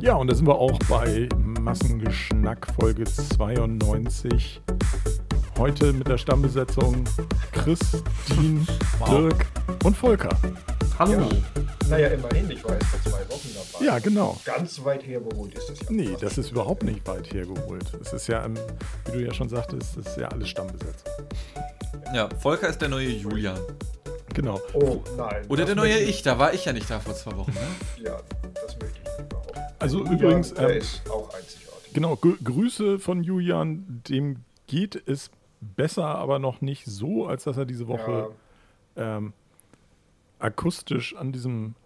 Ja, und da sind wir auch bei Massengeschnack Folge 92. Heute mit der Stammbesetzung Chris, Dean, wow. Dirk und Volker. Hallo. Ja. Naja, immerhin, ich war erst vor zwei Wochen dabei. Ja, genau. Ganz weit hergeholt ist das ja. Nee, das ist überhaupt nicht weit hergeholt. Es ist ja, wie du ja schon sagtest, das ist ja alles Stammbesetzt. Ja, Volker ist der neue Julian. Genau. Oh nein. Oder der neue ich, da war ich ja nicht da vor zwei Wochen. Ne? Ja, das möchte ich behaupten. Also Julian, übrigens. Der ähm, ist auch einzigartig. Genau, Grüße von Julian, dem geht es besser, aber noch nicht so, als dass er diese Woche ja. ähm, akustisch an diesem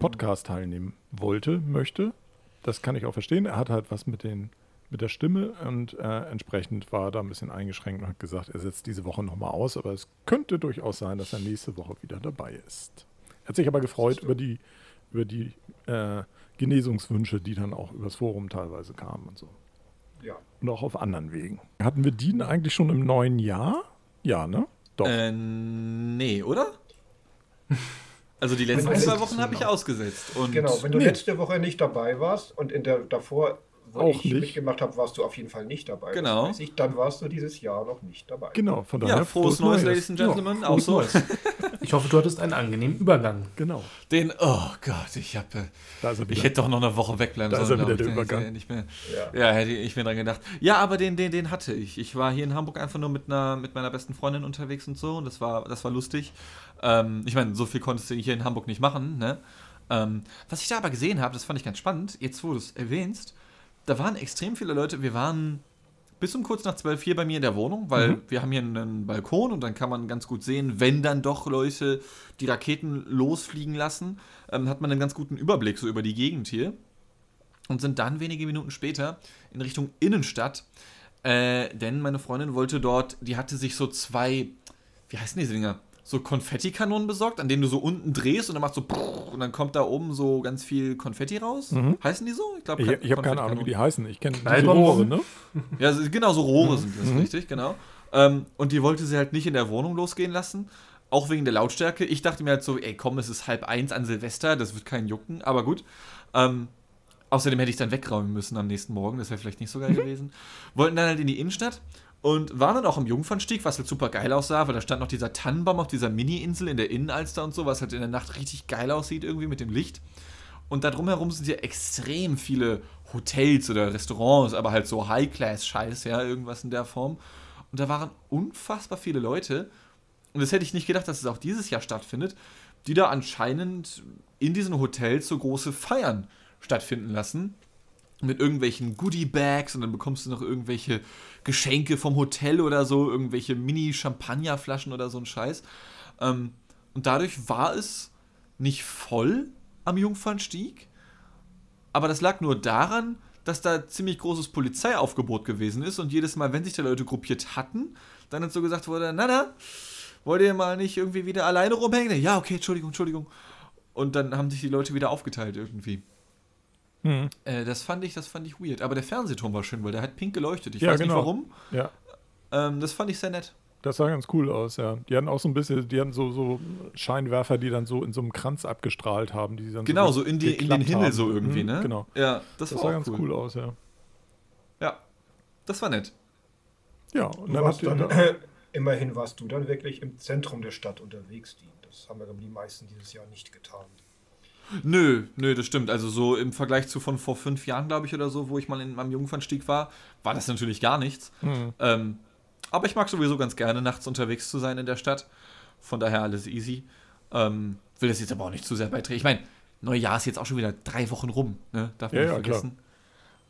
Podcast teilnehmen wollte, möchte. Das kann ich auch verstehen. Er hat halt was mit, den, mit der Stimme und äh, entsprechend war er da ein bisschen eingeschränkt und hat gesagt, er setzt diese Woche nochmal aus, aber es könnte durchaus sein, dass er nächste Woche wieder dabei ist. Er hat sich aber gefreut über die, über die äh, Genesungswünsche, die dann auch übers Forum teilweise kamen und so. Ja. Und auch auf anderen Wegen. Hatten wir die eigentlich schon im neuen Jahr? Ja, ne? Doch. Äh, nee, oder? Also die letzten zwei Wochen habe ich ausgesetzt. Und genau, wenn du nee. letzte Woche nicht dabei warst und in der davor wo auch ich nicht. mitgemacht habe, warst du auf jeden Fall nicht dabei. Genau. Ich, dann warst du dieses Jahr noch nicht dabei. Genau, von daher. Ja, frohes, Neues, Ladies and Gentlemen. Ja, auch so. Neues. Ich hoffe, du hattest einen angenehmen Übergang. Genau. Den, oh Gott, ich habe. Ich hätte doch noch eine Woche wegbleiben da sollen. Da ist er wieder der Übergang. Nicht mehr, ja. ja, hätte ich mir dran gedacht. Ja, aber den, den, den hatte ich. Ich war hier in Hamburg einfach nur mit, einer, mit meiner besten Freundin unterwegs und so. Und das war, das war lustig. Ähm, ich meine, so viel konntest du hier in Hamburg nicht machen, ne? Ähm, was ich da aber gesehen habe, das fand ich ganz spannend, jetzt wo du es erwähnst, da waren extrem viele Leute. Wir waren bis um kurz nach zwölf hier bei mir in der Wohnung, weil mhm. wir haben hier einen Balkon und dann kann man ganz gut sehen, wenn dann doch Leute die Raketen losfliegen lassen, ähm, hat man einen ganz guten Überblick so über die Gegend hier. Und sind dann wenige Minuten später in Richtung Innenstadt, äh, denn meine Freundin wollte dort, die hatte sich so zwei, wie heißen diese Dinger? So Konfettikanonen besorgt, an denen du so unten drehst und dann machst so und dann kommt da oben so ganz viel Konfetti raus. Mhm. Heißen die so? Ich glaube, ich, ich habe keine Ahnung, wie die heißen. Ich kenne diese Rohre, ne? Ja, genau, so Rohre mhm. sind das, mhm. richtig, genau. Ähm, und die wollte sie halt nicht in der Wohnung losgehen lassen. Auch wegen der Lautstärke. Ich dachte mir halt so, ey, komm, es ist halb eins an Silvester, das wird keinen jucken, aber gut. Ähm, außerdem hätte ich dann wegräumen müssen am nächsten Morgen, das wäre vielleicht nicht so geil gewesen. Wollten dann halt in die Innenstadt und waren dann auch im Jungfernstieg, was halt super geil aussah, weil da stand noch dieser Tannenbaum auf dieser Mini-Insel in der Innenalster und so, was halt in der Nacht richtig geil aussieht irgendwie mit dem Licht. Und da drumherum sind ja extrem viele Hotels oder Restaurants, aber halt so High-Class-Scheiß, ja, irgendwas in der Form. Und da waren unfassbar viele Leute. Und das hätte ich nicht gedacht, dass es auch dieses Jahr stattfindet, die da anscheinend in diesen Hotels so große Feiern stattfinden lassen mit irgendwelchen Goodie-Bags und dann bekommst du noch irgendwelche Geschenke vom Hotel oder so, irgendwelche Mini-Champagnerflaschen oder so ein Scheiß. Ähm, und dadurch war es nicht voll am Jungfernstieg, aber das lag nur daran, dass da ziemlich großes Polizeiaufgebot gewesen ist und jedes Mal, wenn sich da Leute gruppiert hatten, dann hat so gesagt wurde, na na, wollt ihr mal nicht irgendwie wieder alleine rumhängen? Ja, okay, Entschuldigung, Entschuldigung. Und dann haben sich die Leute wieder aufgeteilt irgendwie. Mhm. Äh, das fand ich, das fand ich weird. Aber der Fernsehturm war schön, weil der hat pink geleuchtet. Ich ja, weiß genau. nicht warum. Ja. Ähm, das fand ich sehr nett. Das sah ganz cool aus, ja. Die hatten auch so ein bisschen, die hatten so, so Scheinwerfer, die dann so in so einem Kranz abgestrahlt haben. Die dann genau, so, so in, die, in den Himmel haben. so irgendwie, mhm, ne? Genau. Ja, das, das sah ganz cool. cool. aus, ja. Ja, das war nett. Ja, und dann, habt ihr dann äh, immerhin warst du dann wirklich im Zentrum der Stadt unterwegs, die. Das haben wir die meisten dieses Jahr nicht getan. Nö, nö, das stimmt. Also so im Vergleich zu von vor fünf Jahren, glaube ich, oder so, wo ich mal in meinem Jungfernstieg war, war das natürlich gar nichts. Mhm. Ähm, aber ich mag sowieso ganz gerne, nachts unterwegs zu sein in der Stadt. Von daher alles easy. Ähm, will das jetzt aber auch nicht zu sehr beitragen. Ich meine, Neujahr ist jetzt auch schon wieder drei Wochen rum, ne? Darf man ja, nicht vergessen. Klar.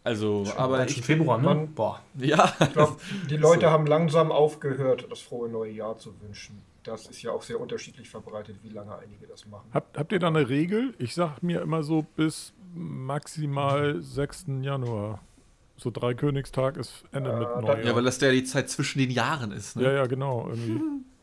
Also, schon aber ich. Februar, ne? Boah. Ja. Ich glaube, die Leute so. haben langsam aufgehört, das frohe neue Jahr zu wünschen das ist ja auch sehr unterschiedlich verbreitet, wie lange einige das machen. Habt, habt ihr da eine Regel? Ich sag mir immer so bis maximal 6. Januar. So Dreikönigstag ist Ende äh, mit Neujahr. Ja, weil das ja die Zeit zwischen den Jahren ist. Ne? Ja, ja, genau. Irgendwie.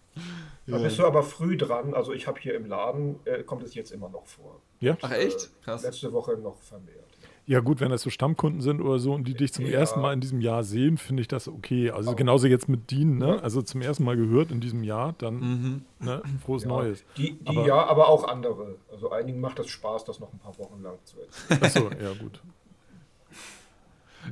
Da bist du aber früh dran. Also ich habe hier im Laden, äh, kommt es jetzt immer noch vor. Ja? Ach echt? Krass. Letzte Woche noch vermehrt. Ja, gut, wenn das so Stammkunden sind oder so und die dich zum Ja. ersten Mal in diesem Jahr sehen, finde ich das okay. Also genauso jetzt mit Dean, ne? Also zum ersten Mal gehört in diesem Jahr, dann Mhm. ne? frohes Ja. Neues. Die, die Aber- ja, aber auch andere. Also einigen macht es Spaß, das noch ein paar Wochen lang zu erzählen. Achso, ja gut.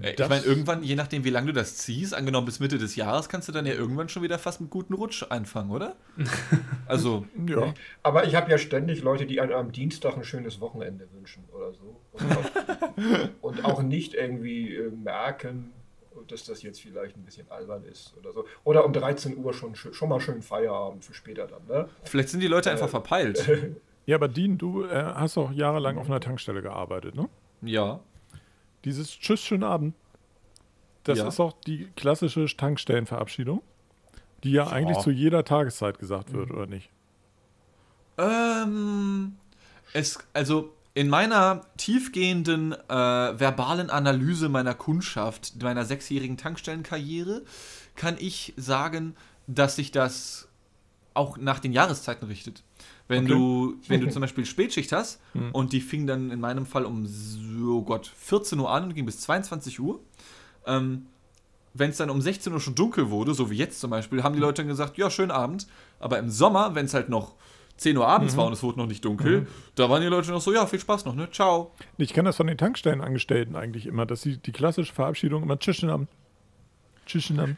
Ich Das- meine, irgendwann, je nachdem, wie lange du das ziehst, angenommen bis Mitte des Jahres, kannst du dann ja irgendwann schon wieder fast mit guten Rutsch anfangen, oder? Also, Ja. Aber ich habe ja ständig Leute, die einem am Dienstag ein schönes Wochenende wünschen oder so. Und auch, und auch nicht irgendwie äh, merken, dass das jetzt vielleicht ein bisschen albern ist oder so. Oder um 13 Uhr schon, schon mal schön Feierabend für später dann. Ne? vielleicht sind die Leute einfach verpeilt. Ja, aber Dean, du äh, hast auch jahrelang auf einer Tankstelle gearbeitet, ne? Ja. Dieses Tschüss, schönen Abend. Das Ja. ist auch die klassische Tankstellenverabschiedung, die ja, eigentlich zu jeder Tageszeit gesagt wird, oder nicht? Ähm, es, also in meiner tiefgehenden äh, verbalen Analyse meiner Kundschaft, meiner sechsjährigen Tankstellenkarriere, kann ich sagen, dass sich das auch nach den Jahreszeiten richtet. Wenn Okay. du, wenn du zum Beispiel Spätschicht hast und die fing dann in meinem Fall um so Gott 14 Uhr an und ging bis 22 Uhr. Ähm, wenn es dann um 16 Uhr schon dunkel wurde, so wie jetzt zum Beispiel, haben die Leute dann gesagt, ja, schönen Abend. Aber im Sommer, wenn es halt noch 10 Uhr abends war und es wurde noch nicht dunkel, da waren die Leute noch so, ja, viel Spaß noch, ne? Ciao. Ich kenne das von den Tankstellenangestellten eigentlich immer, dass sie die klassische Verabschiedung immer Tschüss, Abend. Tschüss, Abend.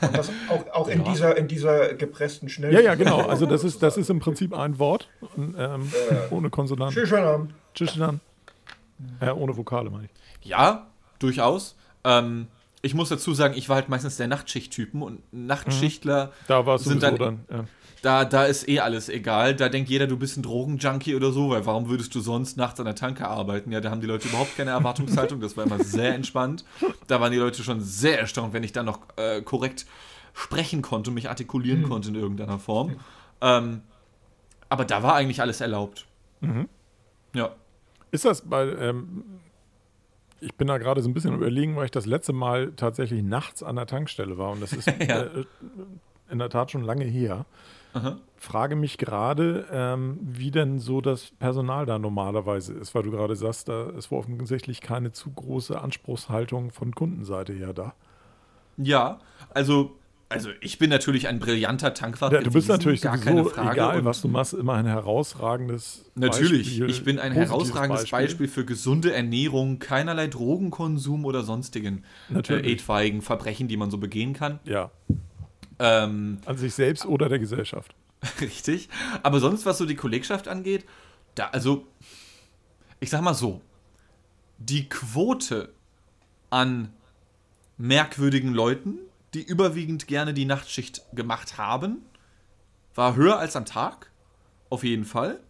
Und das auch, auch in, dieser, in dieser gepressten Schnell. Ja, ja, genau. Also das ist, das ist im Prinzip ein Wort, und, ähm, ohne Konsonanten. Schönen, schönen Abend. Tschüss, schönen Abend. Ja, ohne Vokale meine ich. Ja, durchaus. Ähm, ich muss dazu sagen, ich war halt meistens der Nachtschichttypen und Nachtschichtler, Da war es Sind dann- dann. ja. Da, da ist eh alles egal. Da denkt jeder, du bist ein Drogenjunkie oder so, weil warum würdest du sonst nachts an der Tanke arbeiten? Ja, da haben die Leute überhaupt keine Erwartungshaltung. Das war immer sehr entspannt. Da waren die Leute schon sehr erstaunt, wenn ich dann noch äh, korrekt sprechen konnte, mich artikulieren konnte in irgendeiner Form. Ähm, aber da war eigentlich alles erlaubt. Ja. Ist das bei, ähm, ich bin da gerade so ein bisschen überlegen, weil ich das letzte Mal tatsächlich nachts an der Tankstelle war und das ist Ja. äh, in der Tat schon lange her. Aha. Frage mich gerade, ähm, wie denn so das Personal da normalerweise ist, weil du gerade sagst, da ist wohl offensichtlich keine zu große Anspruchshaltung von Kundenseite her da. Ja, also, also ich bin natürlich ein brillanter Tankwart. Ja, du bist gewesen, natürlich gar keine Frage. egal was du machst, immer ein herausragendes Natürlich, Beispiel, ich bin ein herausragendes Beispiel. für gesunde Ernährung, keinerlei Drogenkonsum oder sonstigen äh, etwaigen Verbrechen, die man so begehen kann. Ja, Ähm, an sich selbst oder der Gesellschaft. richtig. Aber sonst, was so die Kollegschaft angeht, da, also, ich sag mal so, die Quote an merkwürdigen Leuten, die überwiegend gerne die Nachtschicht gemacht haben, war höher als am Tag. Auf jeden Fall.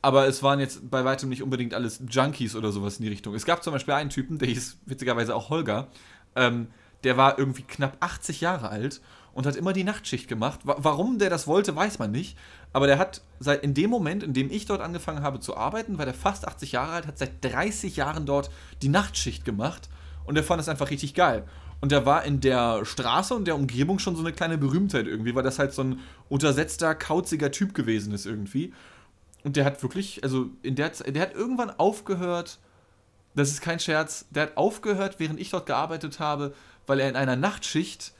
Aber es waren jetzt bei weitem nicht unbedingt alles Junkies oder sowas in die Richtung. Es gab zum Beispiel einen Typen, der hieß witzigerweise auch Holger. Ähm, der war irgendwie knapp 80 Jahre alt und hat immer die Nachtschicht gemacht. Wa warum der das wollte, weiß man nicht. Aber der hat seit in dem Moment, in dem ich dort angefangen habe zu arbeiten, war der fast 80 Jahre alt, hat seit 30 Jahren dort die Nachtschicht gemacht und der fand es einfach richtig geil. Und der war in der Straße und der Umgebung schon so eine kleine Berühmtheit irgendwie, weil das halt so ein untersetzter, kauziger Typ gewesen ist irgendwie. Und der hat wirklich, also in der Zeit, der hat irgendwann aufgehört, das ist kein Scherz, der hat aufgehört, während ich dort gearbeitet habe, weil er in einer Nachtschicht,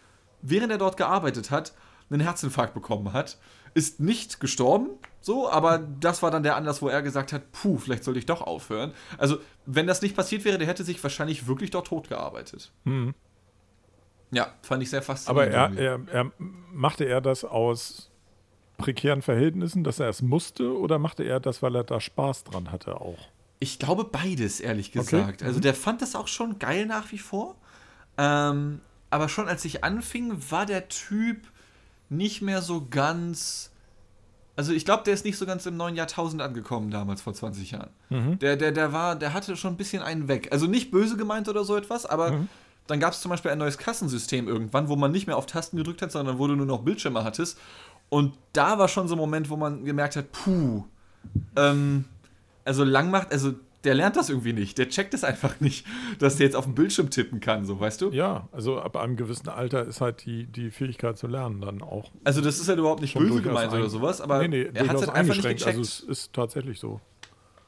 während er dort gearbeitet hat, einen Herzinfarkt bekommen hat. Ist nicht gestorben, so, aber das war dann der Anlass, wo er gesagt hat, puh, vielleicht sollte ich doch aufhören. Also, wenn das nicht passiert wäre, der hätte sich wahrscheinlich wirklich dort tot gearbeitet. Mhm. Ja, fand ich sehr Aber faszinierend. er, irgendwie. er, er machte er das aus prekären Verhältnissen, dass er es musste, oder machte er das, weil er da Spaß dran hatte auch? Ich glaube beides, ehrlich Okay. gesagt. Also Mhm. der fand das auch schon geil nach wie vor. Ähm, aber schon als ich anfing, war der Typ nicht mehr so ganz. Also ich glaube, der ist nicht so ganz im neuen Jahrtausend angekommen damals vor 20 Jahren. Mhm. Der, der, der war, der hatte schon ein bisschen einen weg. Also nicht böse gemeint oder so etwas, aber Mhm. dann gab es zum Beispiel ein neues Kassensystem irgendwann, wo man nicht mehr auf Tasten gedrückt hat, sondern wo du nur noch Bildschirme hattest. Und da war schon so ein Moment, wo man gemerkt hat, puh, ähm, also lang macht, also der lernt das irgendwie nicht. Der checkt es einfach nicht, dass der jetzt auf dem Bildschirm tippen kann, so weißt du? Ja, also ab einem gewissen Alter ist halt die, die Fähigkeit zu lernen dann auch. Also das ist halt überhaupt nicht böse gemeint ein- oder sowas, aber nee, nee, er hat es halt einfach nicht eingeschränkt. gecheckt. Also es ist tatsächlich so.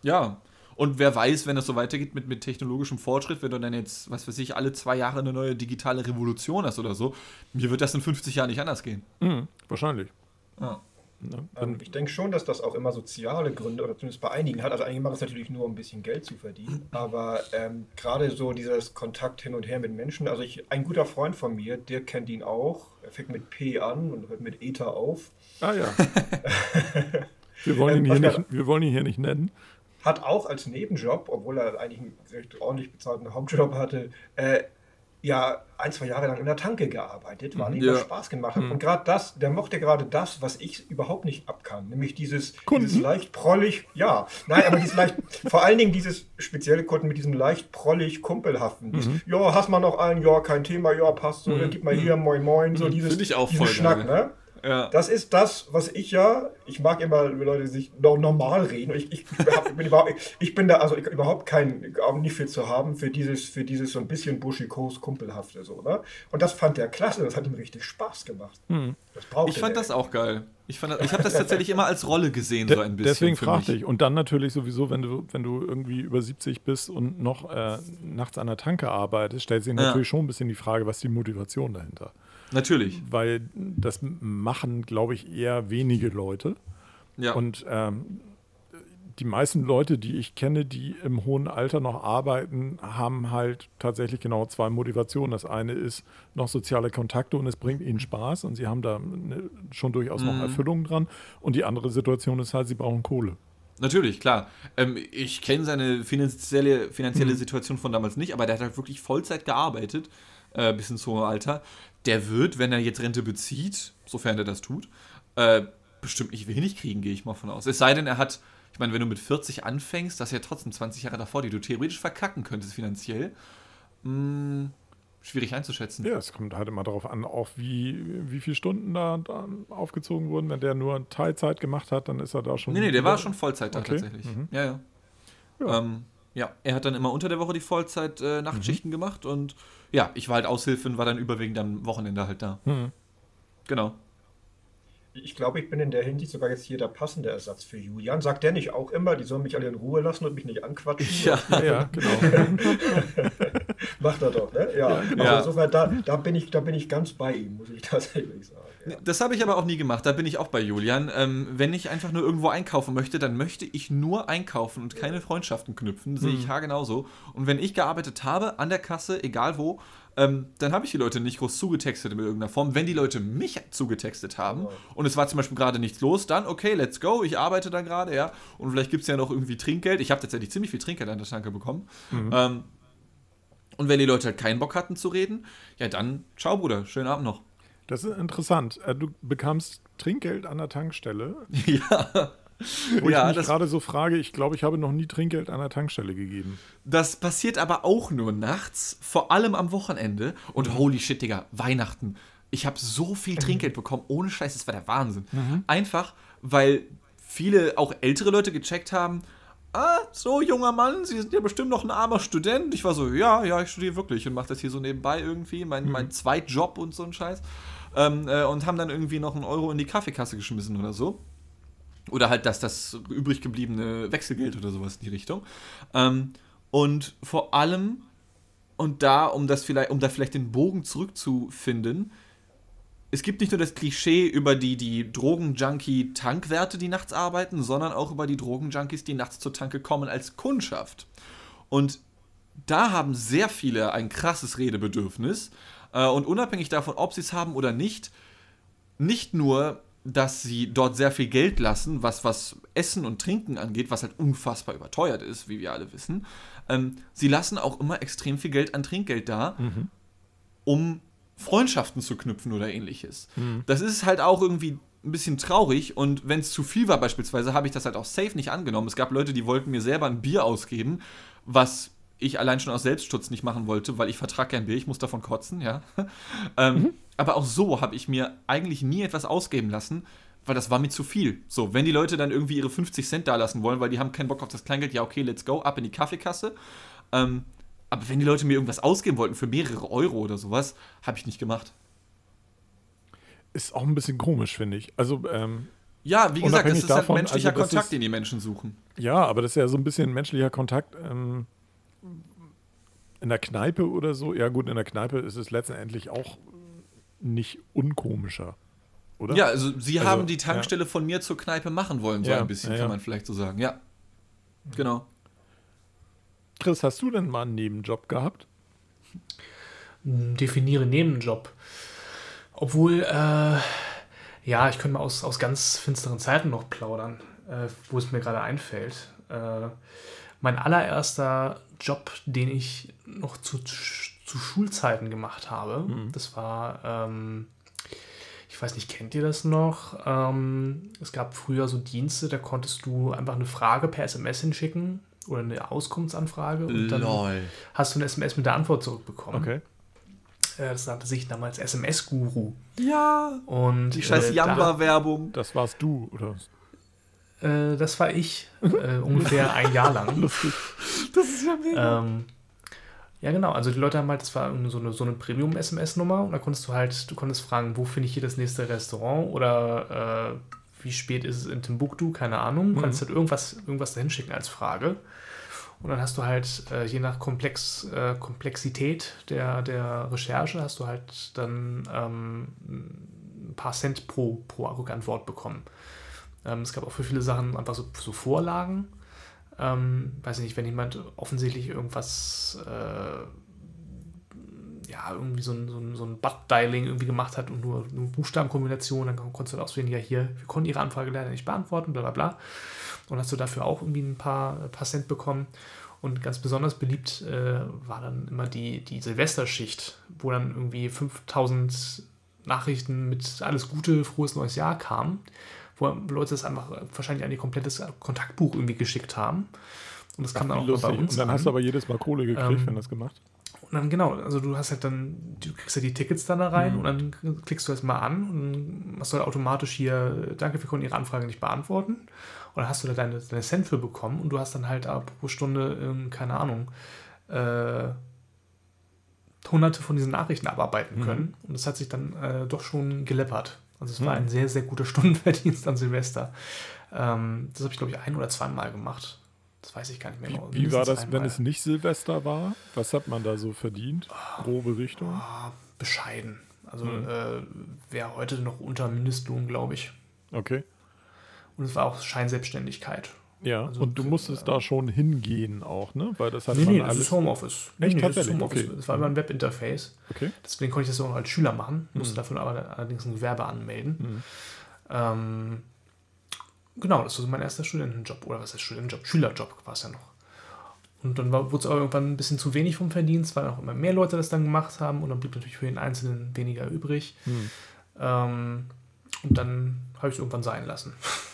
Ja. Und wer weiß, wenn es so weitergeht mit, mit technologischem Fortschritt, wenn du dann jetzt, was weiß ich, alle zwei Jahre eine neue digitale Revolution hast oder so, mir wird das in 50 Jahren nicht anders gehen. Mhm, wahrscheinlich. Ja. Ne? Ähm, ich denke schon, dass das auch immer soziale Gründe oder zumindest bei einigen hat. Also einige machen es natürlich nur, um ein bisschen Geld zu verdienen. Aber ähm, gerade so dieses Kontakt hin und her mit Menschen. Also ich, ein guter Freund von mir, der kennt ihn auch. Er fängt mit P an und hört mit Ether auf. Ah ja. wir, wollen ihn Ähm, hier was nicht, wir wollen ihn hier nicht nennen. Hat auch als Nebenjob, obwohl er eigentlich einen recht ordentlich bezahlten Hauptjob hatte, äh, ja ein, zwei Jahre lang in der Tanke gearbeitet, weil ihm Ja. das Spaß gemacht hat. Und gerade das, der mochte gerade das, was ich überhaupt nicht abkann, nämlich dieses, Kunden? dieses leicht prollig, ja, nein, aber dieses leicht, vor allen Dingen dieses spezielle Kunden mit diesem leicht prollig kumpelhaften, dieses, ja, hast mal noch einen, ja, kein Thema, ja, passt so, dann gib mal hier, moin moin, so dieses, Finde ich auch diesen voll Schnack, geil. ne? Ja. Das ist das, was ich ja, ich mag immer, wenn Leute sich noch normal reden. Ich, ich, hab- bin überhaupt, ich bin da also ich, überhaupt kein, auch nicht viel zu haben für dieses, für dieses so ein bisschen buschikos, kumpelhafte so, ne? Und das fand der klasse, das hat ihm richtig Spaß gemacht. Das brauchte Ich fand der. das auch geil. Ich, fand ich habe das tatsächlich immer als Rolle gesehen, so ein bisschen. Deswegen fragte mich. ich. Und dann natürlich sowieso, wenn du, wenn du irgendwie über 70 bist und noch äh, nachts an der Tanke arbeitest, stellt sich Ja. natürlich schon ein bisschen die Frage, was ist die Motivation dahinter? Natürlich. Weil das machen, glaube ich, eher wenige Leute. Ja. Und ähm, die meisten Leute, die ich kenne, die im hohen Alter noch arbeiten, haben halt tatsächlich genau zwei Motivationen. Das eine ist noch soziale Kontakte und es bringt ihnen Spaß und sie haben da ne, schon durchaus noch Erfüllung dran. Und die andere Situation ist halt, sie brauchen Kohle. Natürlich, klar. Ähm, ich kenne seine finanzielle, finanzielle Mhm. Situation von damals nicht, aber der hat halt wirklich Vollzeit gearbeitet, äh, bis ins hohe Alter. Der wird, wenn er jetzt Rente bezieht, sofern er das tut, äh, bestimmt nicht wenig kriegen, gehe ich mal von aus. Es sei denn, er hat, ich meine, wenn du mit 40 anfängst, das ist ja trotzdem 20 Jahre davor, die du theoretisch verkacken könntest finanziell. Mh, schwierig einzuschätzen. Ja, es kommt halt immer darauf an, auch wie, wie viele Stunden da, da aufgezogen wurden. Wenn der nur Teilzeit gemacht hat, dann ist er da schon. Nee, nee, der war schon Vollzeit da Okay. tatsächlich. Mhm. Ja, ja. Ja. Ähm, ja, er hat dann immer unter der Woche die Vollzeit-Nachtschichten Mhm. gemacht und ja, ich war halt Aushilfe und war dann überwiegend am Wochenende halt da. Mhm. Genau. Ich glaube, ich bin in der Hinsicht sogar jetzt hier der passende Ersatz für Julian. Sagt der nicht auch immer, die sollen mich alle in Ruhe lassen und mich nicht anquatschen? Ja. Ja, genau. Macht er doch, ne? Ja. Also Ja. insofern, da, da, bin ich, da bin ich ganz bei ihm, muss ich tatsächlich sagen. Ja. Das habe ich aber auch nie gemacht, da bin ich auch bei Julian. Ähm, wenn ich einfach nur irgendwo einkaufen möchte, dann möchte ich nur einkaufen und keine Freundschaften knüpfen, sehe Mhm. ich haargenauso. Und wenn ich gearbeitet habe, an der Kasse, egal wo, ähm, dann habe ich die Leute nicht groß zugetextet in irgendeiner Form. Wenn die Leute mich zugetextet haben und es war zum Beispiel gerade nichts los, dann okay, let's go, ich arbeite da gerade, ja. Und vielleicht gibt es ja noch irgendwie Trinkgeld. Ich habe tatsächlich ziemlich viel Trinkgeld an der Tanke bekommen. Ähm, und wenn die Leute halt keinen Bock hatten zu reden, ja dann, ciao Bruder, schönen Abend noch. Das ist interessant. Äh, Du bekamst Trinkgeld an der Tankstelle. ja. Wo Ja, ich mich gerade so frage, ich glaube, ich habe noch nie Trinkgeld an der Tankstelle gegeben. Das passiert aber auch nur nachts, vor allem am Wochenende. Und holy shit, Digga, Weihnachten. Ich habe so viel Trinkgeld bekommen, ohne Scheiß, das war der Wahnsinn. Einfach, weil viele, auch ältere Leute gecheckt haben, ah, so junger Mann, Sie sind ja bestimmt noch ein armer Student. Ich war so, ja, ja, ich studiere wirklich und mache das hier so nebenbei irgendwie, mein, mein Zweitjob und so ein Scheiß. Ähm, äh, und haben dann irgendwie noch einen Euro in die Kaffeekasse geschmissen oder so. Oder halt das, das übrig gebliebene Wechselgeld oder sowas in die Richtung. Ähm, und vor allem, und da, um das vielleicht, um da vielleicht den Bogen zurückzufinden, es gibt nicht nur das Klischee über die, die Drogen-Junkie-Tankwerte, die nachts arbeiten, sondern auch über die Drogen-Junkies, die nachts zur Tanke kommen als Kundschaft. Und da haben sehr viele ein krasses Redebedürfnis. Äh, und unabhängig davon, ob sie es haben oder nicht, nicht nur, dass sie dort sehr viel Geld lassen, was, was Essen und Trinken angeht, was halt unfassbar überteuert ist, wie wir alle wissen. Ähm, sie lassen auch immer extrem viel Geld an Trinkgeld da, um Freundschaften zu knüpfen oder ähnliches. Das ist halt auch irgendwie ein bisschen traurig und wenn es zu viel war beispielsweise, habe ich das halt auch safe nicht angenommen. Es gab Leute, die wollten mir selber ein Bier ausgeben, was ich allein schon aus Selbstschutz nicht machen wollte, weil ich vertrage kein Bier, ich muss davon kotzen, ja. ähm, Aber auch so habe ich mir eigentlich nie etwas ausgeben lassen, weil das war mir zu viel. So, wenn die Leute dann irgendwie ihre 50 Cent da lassen wollen, weil die haben keinen Bock auf das Kleingeld, ja okay, let's go, ab in die Kaffeekasse. Ähm, aber wenn die Leute mir irgendwas ausgeben wollten für mehrere Euro oder sowas, habe ich nicht gemacht. Ist auch ein bisschen komisch, finde ich. Also, ähm, Ja, wie gesagt, das ist halt davon, menschlicher also Kontakt, ist- den die Menschen suchen. Ja, aber das ist ja so ein bisschen menschlicher Kontakt. Ähm, in der Kneipe oder so. Ja, gut, in der Kneipe ist es letztendlich auch nicht unkomischer. Oder? Ja, also sie Also, haben die Tankstelle von mir zur Kneipe machen wollen, so Ja, ein bisschen, ja, kann ja. man vielleicht so sagen. Ja. Genau. Chris, hast du denn mal einen Nebenjob gehabt? Definiere Nebenjob. Obwohl, äh, ja, ich könnte mal aus, aus ganz finsteren Zeiten noch plaudern, äh, wo es mir gerade einfällt. Äh, mein allererster Job, den ich noch zu, zu Schulzeiten gemacht habe, das war, ähm, ich weiß nicht, kennt ihr das noch? Ähm, es gab früher so Dienste, da konntest du einfach eine Frage per SMS hinschicken oder eine Auskunftsanfrage und dann Lol. hast du eine SMS mit der Antwort zurückbekommen. Okay. Äh, Das nannte sich damals SMS-Guru. Ja. Und Die scheiß äh, Jamba-Werbung. Das warst du, oder? Äh, das war ich äh, ungefähr ein Jahr lang. Das ist ja mega. Ähm, ja, genau. Also die Leute haben halt, das war so eine, so eine Premium-SMS-Nummer und da konntest du halt, du konntest fragen, wo finde ich hier das nächste Restaurant oder äh, wie spät ist es in Timbuktu, keine Ahnung. Du konntest halt irgendwas, irgendwas dahin schicken als Frage. Und dann hast du halt, äh, je nach Komplex, äh, Komplexität der, der Recherche, hast du halt dann ähm, ein paar Cent pro, pro Rückantwort bekommen. Ähm, es gab auch für viele Sachen einfach so, so Vorlagen. Ähm, weiß ich nicht, wenn jemand offensichtlich irgendwas, äh, ja, irgendwie so ein, so ein, so ein Butt-Dialing irgendwie gemacht hat und nur eine Buchstabenkombination, dann konntest du halt auswählen, ja, hier, wir konnten Ihre Anfrage leider nicht beantworten, bla bla bla. Und hast du dafür auch irgendwie ein paar, ein paar Cent bekommen. Und ganz besonders beliebt äh, war dann immer die, die Silvesterschicht, wo dann irgendwie 5000 Nachrichten mit alles Gute, frohes neues Jahr kamen, wo Leute das einfach wahrscheinlich an ihr komplettes Kontaktbuch irgendwie geschickt haben. Und das kam dann auch Lustig. bei uns Und dann an. hast du aber jedes Mal Kohle gekriegt, Ähm, wenn das gemacht. Und dann genau, also du hast halt dann, du kriegst ja die Tickets dann da rein Mhm. und dann klickst du das mal an und dann machst du halt automatisch hier, danke, wir konnten Ihre Anfrage nicht beantworten. Und dann hast du da deine, deine Cent für bekommen und du hast dann halt ab pro Stunde, ähm, keine Ahnung, äh, hunderte von diesen Nachrichten abarbeiten Mhm. können. Und das hat sich dann äh, doch schon geleppert. Also es war Mhm. ein sehr, sehr guter Stundenverdienst an Silvester. Ähm, das habe ich, glaube ich, ein oder zweimal gemacht. Das weiß ich gar nicht mehr. Wie, genau. wie war das, wenn einmal. es nicht Silvester war? Was hat man da so verdient? Grobe Richtung? Ah, bescheiden. Also Mhm. äh, wäre heute noch unter Mindestlohn, glaube ich. Okay. Und es war auch Scheinselbstständigkeit. Ja, Also, und du musstest da schon hingehen auch, ne? Weil das hat Nee, nee, das alles. ist Homeoffice. Nee, nee, das ist? Homeoffice. Okay. Das war über ein Webinterface. Okay. Deswegen konnte ich das auch als Schüler machen, musste Mhm. dafür aber allerdings ein Gewerbe anmelden. Mhm. Ähm, genau, das war so mein erster Studentenjob. Oder was heißt Studentenjob? Schülerjob war es ja noch. Und dann wurde es aber irgendwann ein bisschen zu wenig vom Verdienst, weil auch immer mehr Leute das dann gemacht haben und dann blieb natürlich für den Einzelnen weniger übrig. Hm. Ähm, und dann habe ich es irgendwann sein lassen.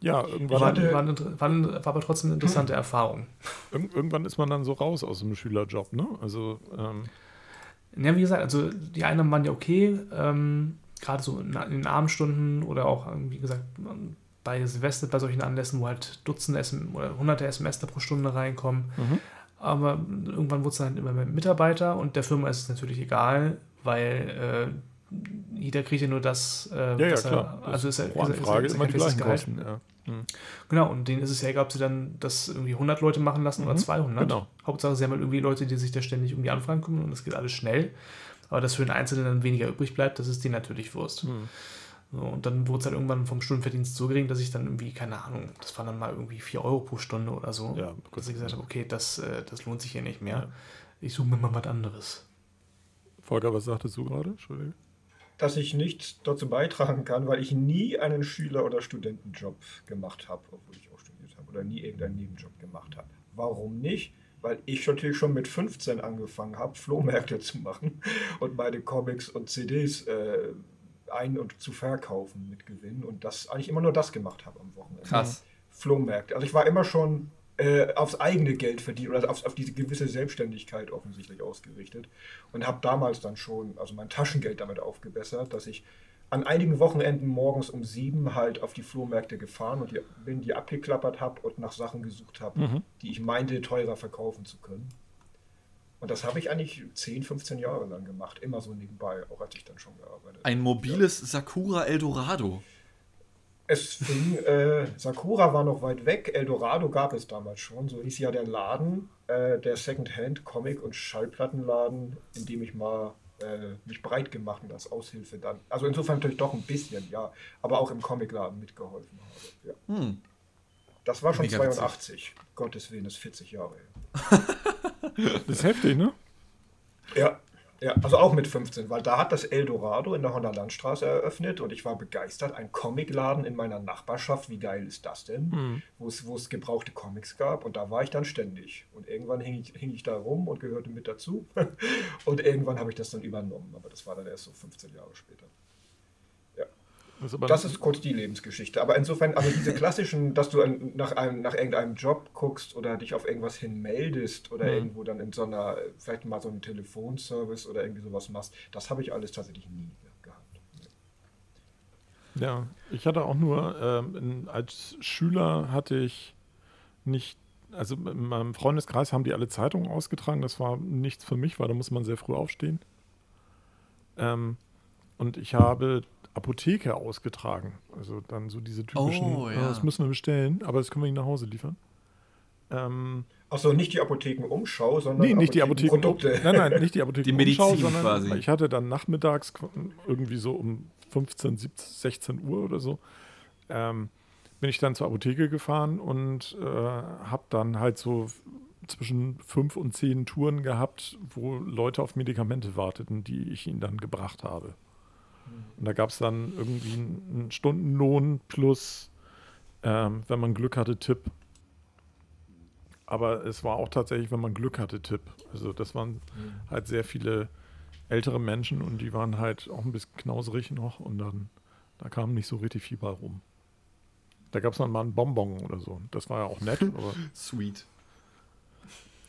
Ja, irgendwann, War, hatte- war, war, aber trotzdem eine interessante Erfahrung. irg- irgendwann ist man dann so raus aus dem Schülerjob, ne? Also, ähm, Ja, wie gesagt, also die Einnahmen waren ja okay, ähm, gerade so in, in den Abendstunden oder auch, ähm, wie gesagt, bei Silvester, bei solchen Anlässen, wo halt Dutzende SM oder hunderte SMS pro Stunde reinkommen. Mhm. Aber irgendwann wurde es dann immer mehr Mitarbeiter und der Firma ist es natürlich egal, weil äh, jeder kriegt ja nur das, äh, ja, ja, klar. er, also ist er, pro Anfrage immer die kein festes gleichen Gehalt. Kosten. Ja. Hm. Genau, und denen ist es ja egal, ob sie dann das irgendwie 100 Leute machen lassen oder Mhm, 200. genau. Hauptsache, sie haben halt irgendwie Leute, die sich da ständig um die Anfragen kümmern und das geht alles schnell. Aber dass für den Einzelnen dann weniger übrig bleibt, das ist denen natürlich Wurst. Hm. So, und dann wurde es halt irgendwann vom Stundenverdienst so gering, dass ich dann irgendwie, keine Ahnung, das waren dann mal irgendwie 4 Euro pro Stunde oder so. Ja, dass ich gesagt habe, okay, das, äh, das lohnt sich hier nicht mehr. Ja. Ich suche mir mal was anderes. Volker, was sagtest du gerade? Entschuldigung. Dass ich nichts dazu beitragen kann, weil ich nie einen Schüler- oder Studentenjob gemacht habe, obwohl ich auch studiert habe, oder nie irgendeinen Nebenjob gemacht habe. Warum nicht? Weil ich natürlich schon mit 15 angefangen habe, Flohmärkte zu machen und meine Comics und CDs äh, ein- und zu verkaufen mit Gewinn und das eigentlich immer nur das gemacht habe am Wochenende. Krass. Flohmärkte. Also ich war immer schon äh, aufs eigene Geld verdienen oder auf, auf diese gewisse Selbstständigkeit offensichtlich ausgerichtet und habe damals dann schon also mein Taschengeld damit aufgebessert, dass ich an einigen Wochenenden morgens um sieben halt auf die Flohmärkte gefahren und die, bin die abgeklappert habe und nach Sachen gesucht habe, Mhm. die ich meinte teurer verkaufen zu können. Und das habe ich eigentlich 10, 15 Jahre lang gemacht, immer so nebenbei, auch als ich dann schon gearbeitet habe. Ein mobiles Sakura Eldorado. Es fing, äh, Sakura war noch weit weg, Eldorado gab es damals schon, so hieß ja der Laden, äh, der Secondhand Comic- und Schallplattenladen, in dem ich mal äh, mich breit gemacht und als Aushilfe dann. Also insofern natürlich doch ein bisschen, ja, aber auch im Comicladen mitgeholfen habe. Ja. Hm. Das war schon Mega 82. Gottes Willen, das ist 40 Jahre her. Das ist heftig, ne? Ja, ja, also auch mit 15, weil da hat das Eldorado in der Honda Landstraße eröffnet und ich war begeistert. Ein Comicladen in meiner Nachbarschaft, wie geil ist das denn? Mhm. Wo es, gebrauchte Comics gab und da war ich dann ständig. Und irgendwann hing ich, hing ich da rum und gehörte mit dazu. und irgendwann habe ich das dann übernommen, aber das war dann erst so 15 Jahre später. Das Das ist kurz die Lebensgeschichte. Aber insofern, also diese klassischen, dass du an, nach, einem, nach irgendeinem Job guckst oder dich auf irgendwas hin meldest oder Mhm. irgendwo dann in so einer, vielleicht mal so einen Telefonservice oder irgendwie sowas machst, das habe ich alles tatsächlich nie gehabt. Ja, ich hatte auch nur, ähm, als Schüler hatte ich nicht, also in meinem Freundeskreis haben die alle Zeitungen ausgetragen. Das war nichts für mich, weil da muss man sehr früh aufstehen. Ähm, und ich habe Apotheke ausgetragen. Also dann so diese typischen, Oh, "Ah, ja. das müssen wir bestellen, aber das können wir Ihnen nach Hause liefern. Ähm, Achso, nicht die Apothekenumschau, sondern nee, nicht die Apotheken. Produkte. Nein, nein, nicht die Apotheken. Die Medizin sondern quasi. ich hatte dann nachmittags irgendwie so um 15, 17, 16 Uhr oder so, ähm, bin ich dann zur Apotheke gefahren und äh, habe dann halt so zwischen fünf und zehn Touren gehabt, wo Leute auf Medikamente warteten, die ich ihnen dann gebracht habe. Und da gab es dann irgendwie einen Stundenlohn plus, ähm, wenn man Glück hatte, Tipp. Aber es war auch tatsächlich, wenn man Glück hatte, Tipp. Also das waren halt sehr viele ältere Menschen und die waren halt auch ein bisschen knauserig noch und dann, da kam nicht so richtig viel bei rum. Da gab es dann mal einen Bonbon oder so. Das war ja auch nett, Sweet.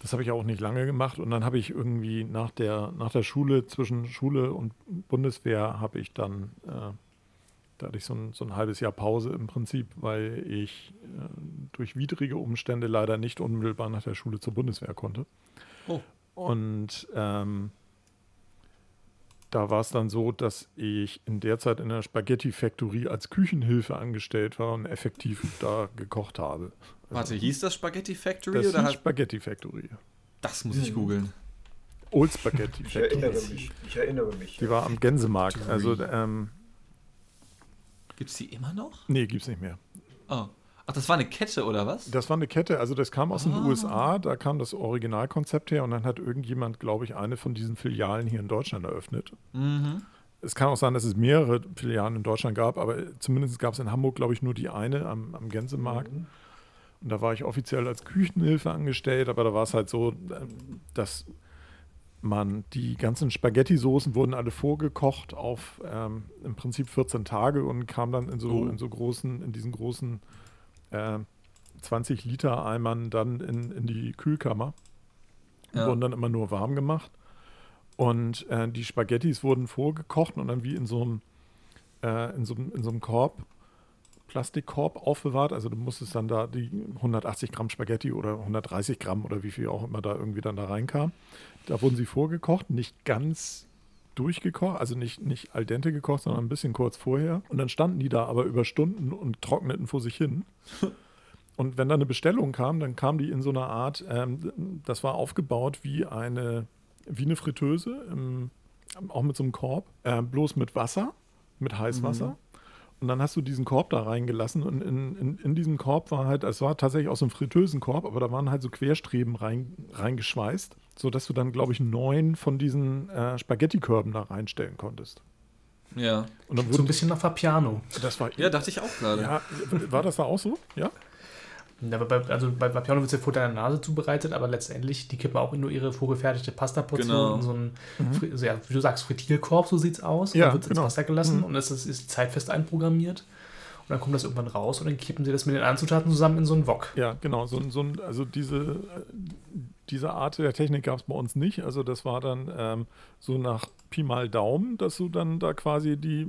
Das habe ich auch nicht lange gemacht. Und dann habe ich irgendwie nach der, nach der Schule, zwischen Schule und Bundeswehr, habe ich dann, äh, da hatte ich so ein, so ein halbes Jahr Pause im Prinzip, weil ich äh, durch widrige Umstände leider nicht unmittelbar nach der Schule zur Bundeswehr konnte. Oh. Und ähm, da war es dann so, dass ich in der Zeit in der Spaghetti Factory als Küchenhilfe angestellt war und effektiv da gekocht habe. Warte, hieß das Spaghetti Factory das oder hieß hat, Spaghetti Factory. das muss ich Hm. googeln. Old Spaghetti Ich Factory. erinnere mich. Ich erinnere mich. Die war am Gänsemarkt. Also, ähm, Gibt es die immer noch? nee, gibt's nicht mehr. Oh. Ach, das war eine Kette oder was? Das war eine Kette, also das kam aus den Ah. USA, da kam das Originalkonzept her und dann hat irgendjemand, glaube ich, eine von diesen Filialen hier in Deutschland eröffnet. Mhm. Es kann auch sein, dass es mehrere Filialen in Deutschland gab, aber zumindest gab es in Hamburg, glaube ich, nur die eine am, am Gänsemarkt. Mhm. Und da war ich offiziell als Küchenhilfe angestellt, aber da war es halt so, ähm, dass man die ganzen Spaghetti-Soßen wurden alle vorgekocht auf ähm, im Prinzip 14 Tage und kam dann in so, Oh. in so großen, in diesen großen äh, 20 Liter Eimern dann in, in die Kühlkammer. Die Ja. wurden dann immer nur warm gemacht. Und äh, die Spaghettis wurden vorgekocht und dann wie in so einem, äh, in so, in so einem Korb, Plastikkorb aufbewahrt. Also du musstest dann da die 180 Gramm Spaghetti oder 130 Gramm oder wie viel auch immer da irgendwie dann da reinkam. Da wurden sie vorgekocht, nicht ganz durchgekocht, also nicht, nicht al dente gekocht, sondern ein bisschen kurz vorher. Und dann standen die da aber über Stunden und trockneten vor sich hin. Und wenn da eine Bestellung kam, dann kam die in so einer Art, ähm, das war aufgebaut wie eine, wie eine Fritteuse, im, auch mit so einem Korb, äh, bloß mit Wasser, mit Heißwasser. Und dann hast du diesen Korb da reingelassen und in, in, in diesem Korb war halt, es war tatsächlich aus so einem Fritteusenkorb, aber da waren halt so Querstreben rein, reingeschweißt, sodass du dann, glaube ich, neun von diesen äh, Spaghetti-Körben da reinstellen konntest. Ja. Und dann So ein wurde, bisschen nach Fapiano. das war, Ja, dachte ich auch gerade. ja, war das da auch so? Ja? Ja, aber bei, also bei Fapiano wird es ja vor deiner Nase zubereitet, aber letztendlich, die kippen auch nur ihre vorgefertigte Pastaportion Genau. in so einen, Fri- so, ja, wie du sagst, Frittierkorb, so sieht's aus. Ja, dann wird es genau. ins Wasser gelassen Mhm. und es ist, ist zeitfest einprogrammiert. Und dann kommt das irgendwann raus und dann kippen sie das mit den anderen Zutaten zusammen in so einen Wok. Ja, genau. So, ein- so, ein- also diese, äh, diese Art der Technik gab es bei uns nicht. Also das war dann ähm, so nach Pi mal Daumen, dass du dann da quasi die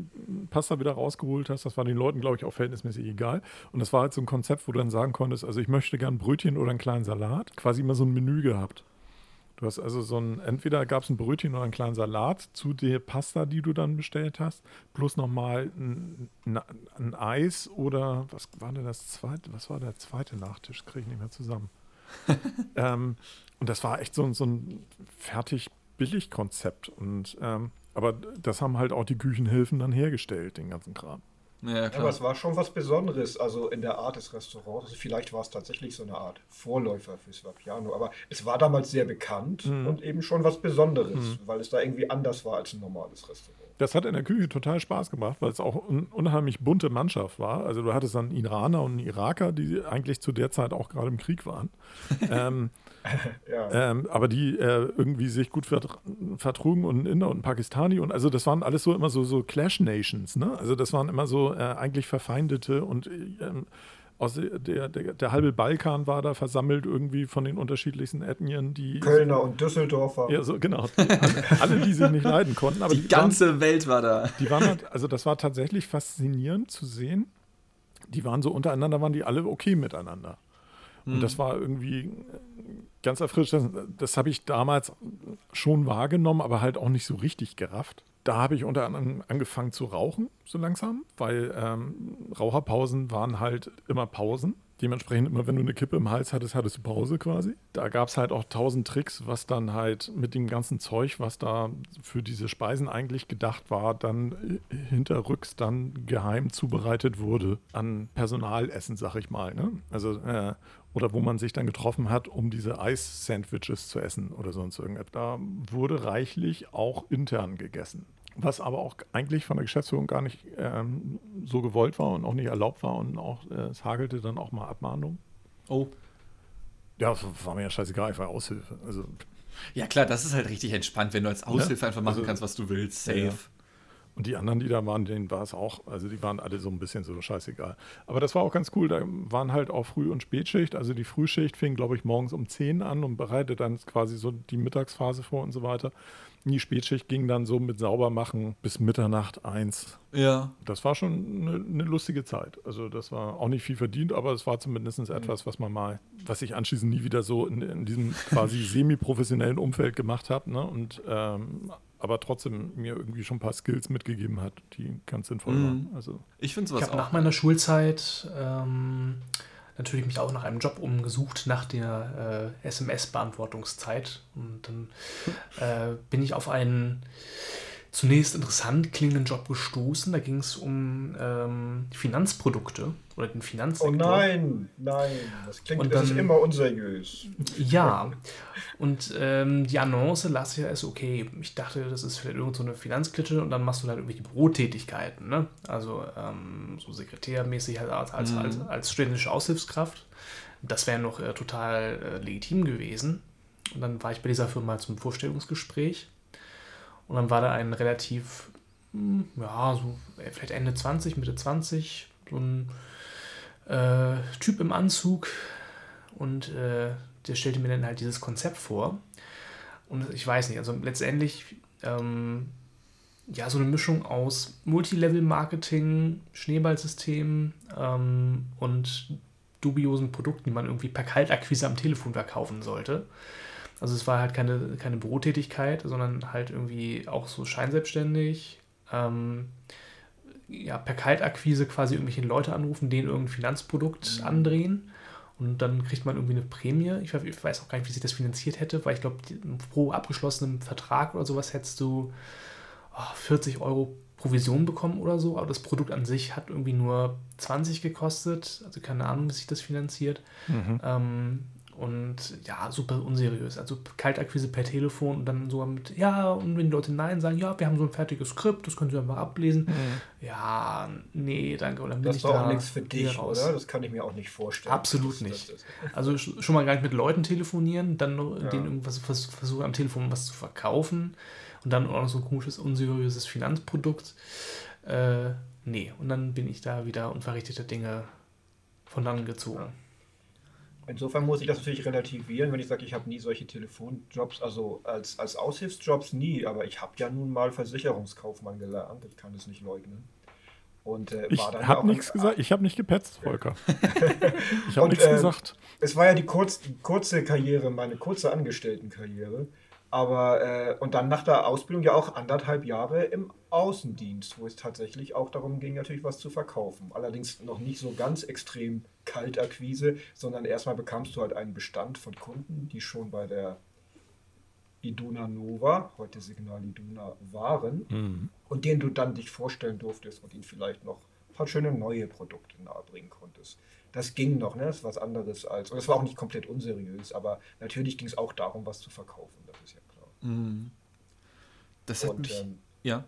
Pasta wieder rausgeholt hast. Das war den Leuten, glaube ich, auch verhältnismäßig egal. Und das war halt so ein Konzept, wo du dann sagen konntest, also ich möchte gern Brötchen oder einen kleinen Salat. Quasi immer so ein Menü gehabt. Du hast also so ein, entweder gab es ein Brötchen oder einen kleinen Salat zu der Pasta, die du dann bestellt hast, plus nochmal ein, ein, Eis oder was war denn das zweite, was war der zweite Nachtisch? Kriege ich nicht mehr zusammen. ähm, und das war echt so, so ein fertig billig Konzept. Und ähm, aber das haben halt auch die Küchenhilfen dann hergestellt, den ganzen Kram. Ja, aber es war schon was Besonderes, also in der Art des Restaurants. Also vielleicht war es tatsächlich so eine Art Vorläufer fürs Vapiano, aber es war damals sehr bekannt mhm. und eben schon was Besonderes, mhm. weil es da irgendwie anders war als ein normales Restaurant. Das hat in der Küche total Spaß gemacht, weil es auch eine unheimlich bunte Mannschaft war. Also du hattest dann Iraner und Iraker, die eigentlich zu der Zeit auch gerade im Krieg waren. ähm, ja. ähm, aber die äh, irgendwie sich gut vertrugen und ein Inder und ein Pakistani und also das waren alles so immer so, so Clash Nations, ne? Also das waren immer so äh, eigentlich verfeindete und ähm, aus der, der, der, halbe Balkan war da versammelt irgendwie von den unterschiedlichsten Ethnien, die Kölner und Düsseldorfer. Ja, so genau. alle, alle, die sich nicht leiden konnten. Aber die, die ganze waren, Welt war da. Die waren halt, also das war tatsächlich faszinierend zu sehen. Die waren so untereinander, waren die alle okay miteinander. Und das hm. war irgendwie ganz erfrischend. Das, das habe ich damals schon wahrgenommen, aber halt auch nicht so richtig gerafft. Da habe ich unter anderem angefangen zu rauchen, so langsam, weil ähm, Raucherpausen waren halt immer Pausen. Dementsprechend immer, wenn du eine Kippe im Hals hattest, hattest du Pause quasi. Da gab es halt auch tausend Tricks, was dann halt mit dem ganzen Zeug, was da für diese Speisen eigentlich gedacht war, dann hinterrücks dann geheim zubereitet wurde an Personalessen, sag ich mal. Ne? Also äh, oder wo man sich dann getroffen hat, um diese Eis-Sandwiches zu essen oder sonst irgendetwas. Da wurde reichlich auch intern gegessen. Was aber auch eigentlich von der Geschäftsführung gar nicht ähm, so gewollt war und auch nicht erlaubt war und auch äh, es hagelte dann auch mal Abmahnung. Oh. Ja, war mir ja scheißegal, ich war Aushilfe. Also, ja, klar, das ist halt richtig entspannt, wenn du als Aushilfe ja? einfach machen also, kannst, was du willst. Safe. Ja. Und die anderen, die da waren, denen war es auch, also die waren alle so ein bisschen so scheißegal. Aber das war auch ganz cool, da waren halt auch Früh- und Spätschicht. Also die Frühschicht fing, glaube ich, morgens um 10 an und bereitet dann quasi so die Mittagsphase vor und so weiter. Die Spätschicht ging dann so mit Saubermachen bis Mitternacht eins. Ja. Das war schon eine, eine, lustige Zeit. Also das war auch nicht viel verdient, aber es war zumindest etwas, was man mal, was ich anschließend nie wieder so in, in diesem quasi semi-professionellen Umfeld gemacht habe. Ne? Und ähm, aber trotzdem mir irgendwie schon ein paar Skills mitgegeben hat, die ganz sinnvoll mhm. waren. Also ich finde sowas ich auch. Nach meiner Schulzeit ähm, natürlich mich auch nach einem Job umgesucht, nach der äh, SMS-Beantwortungszeit. Und dann äh, bin ich auf einen zunächst interessant klingenden Job gestoßen. Da ging es um ähm, Finanzprodukte oder den Finanzsektor. Oh nein, nein, das klingt und dann, das ist immer unseriös. Ja, und ähm, die Annonce las ja ist okay. Ich dachte, das ist vielleicht irgendeine so Finanzklitsche und dann machst du dann irgendwie Bürotätigkeiten, ne? Also ähm, so sekretärmäßig halt als, als, mhm. als, als studentische Aushilfskraft. Das wäre noch äh, total äh, legitim gewesen. Und dann war ich bei dieser Firma zum Vorstellungsgespräch. Und dann war da ein relativ, hm, ja, so äh, vielleicht Ende 20, Mitte 20, so ein äh, Typ im Anzug und äh, der stellte mir dann halt dieses Konzept vor. Und ich weiß nicht, also letztendlich ähm, ja so eine Mischung aus Multilevel-Marketing, Schneeballsystem ähm, und dubiosen Produkten, die man irgendwie per Kaltakquise am Telefon verkaufen sollte. Also es war halt keine, keine Bürotätigkeit, sondern halt irgendwie auch so scheinselbstständig. Ähm, ja, per Kaltakquise quasi irgendwelche Leute anrufen, denen irgendein Finanzprodukt mhm. andrehen. Und dann kriegt man irgendwie eine Prämie. Ich, ich weiß auch gar nicht, wie sich das finanziert hätte, weil ich glaube, pro abgeschlossenem Vertrag oder sowas hättest du oh, 40 Euro Provision bekommen oder so. Aber das Produkt an sich hat irgendwie nur 20 gekostet. Also keine Ahnung, wie sich das finanziert. Mhm. Ähm, und ja, super unseriös. Also Kaltakquise per Telefon und dann sogar mit, ja, und wenn die Leute Nein sagen, ja, wir haben so ein fertiges Skript, das können sie einfach ablesen. Mhm. Ja, nee, danke. Und dann das ist doch auch nichts für dich, raus. oder? Das kann ich mir auch nicht vorstellen. Absolut nicht. Also schon mal gar nicht mit Leuten telefonieren, dann ja. denen irgendwas versuchen am Telefon was zu verkaufen und dann auch noch so ein komisches, unseriöses Finanzprodukt. Äh, nee, und dann bin ich da wieder unverrichtete Dinge von dann gezogen. Ja. Insofern muss ich das natürlich relativieren, wenn ich sage, ich habe nie solche Telefonjobs, also als, als Aushilfsjobs nie, aber ich habe ja nun mal Versicherungskaufmann gelernt, ich kann es nicht leugnen. Und, äh, ich habe nichts gesagt, ich habe nicht gepetzt, Volker. ich habe nichts äh, gesagt. Es war ja die, kurz, die kurze Karriere, meine kurze Angestelltenkarriere. Aber, äh, und dann nach der Ausbildung ja auch anderthalb Jahre im Außendienst, wo es tatsächlich auch darum ging, natürlich was zu verkaufen. Allerdings noch nicht so ganz extrem Kaltakquise, sondern erstmal bekamst du halt einen Bestand von Kunden, die schon bei der Iduna Nova, heute Signal Iduna, waren Mhm. und denen du dann dich vorstellen durftest und ihnen vielleicht noch ein paar schöne neue Produkte nahebringen konntest. Das ging noch, ne? Das ist was anderes als. Und es war auch nicht komplett unseriös, aber natürlich ging es auch darum, was zu verkaufen, das ist ja klar. Mhm. Das hat Und, mich. ähm, ja.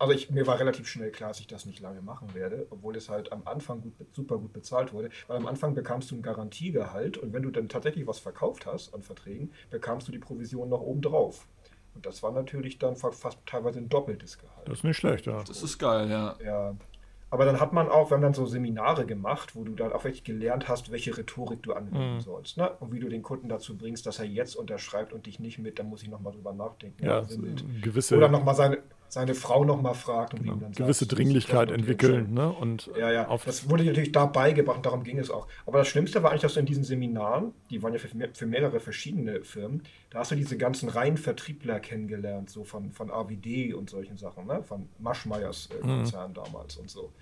Also ich, mir war relativ schnell klar, dass ich das nicht lange machen werde, obwohl es halt am Anfang gut, super gut bezahlt wurde. Weil am Anfang bekamst du ein Garantiegehalt und wenn du dann tatsächlich was verkauft hast an Verträgen, bekamst du die Provision noch oben drauf. Und das war natürlich dann fa- fast teilweise ein doppeltes Gehalt. Das ist nicht schlecht, ja. Das ist geil, ja. Ja. Aber dann hat man auch, wir haben dann so Seminare gemacht, wo du dann auch wirklich gelernt hast, welche Rhetorik du anwenden Mhm. sollst. Ne? Und wie du den Kunden dazu bringst, dass er jetzt unterschreibt und dich nicht mit, dann muss ich nochmal drüber nachdenken. Ja, Also gewisse, Oder nochmal seine, seine Frau nochmal fragt und wie ihm dann gewisse sagst, Dringlichkeit entwickeln. Ne? Und Ja, ja, das wurde natürlich da beigebracht darum ging es auch. Aber das Schlimmste war eigentlich, dass du in diesen Seminaren, die waren ja für, für mehrere verschiedene Firmen, da hast du diese ganzen reinen Vertriebler kennengelernt, so von, von AWD und solchen Sachen, ne? von Maschmeyers äh, Konzern damals und so.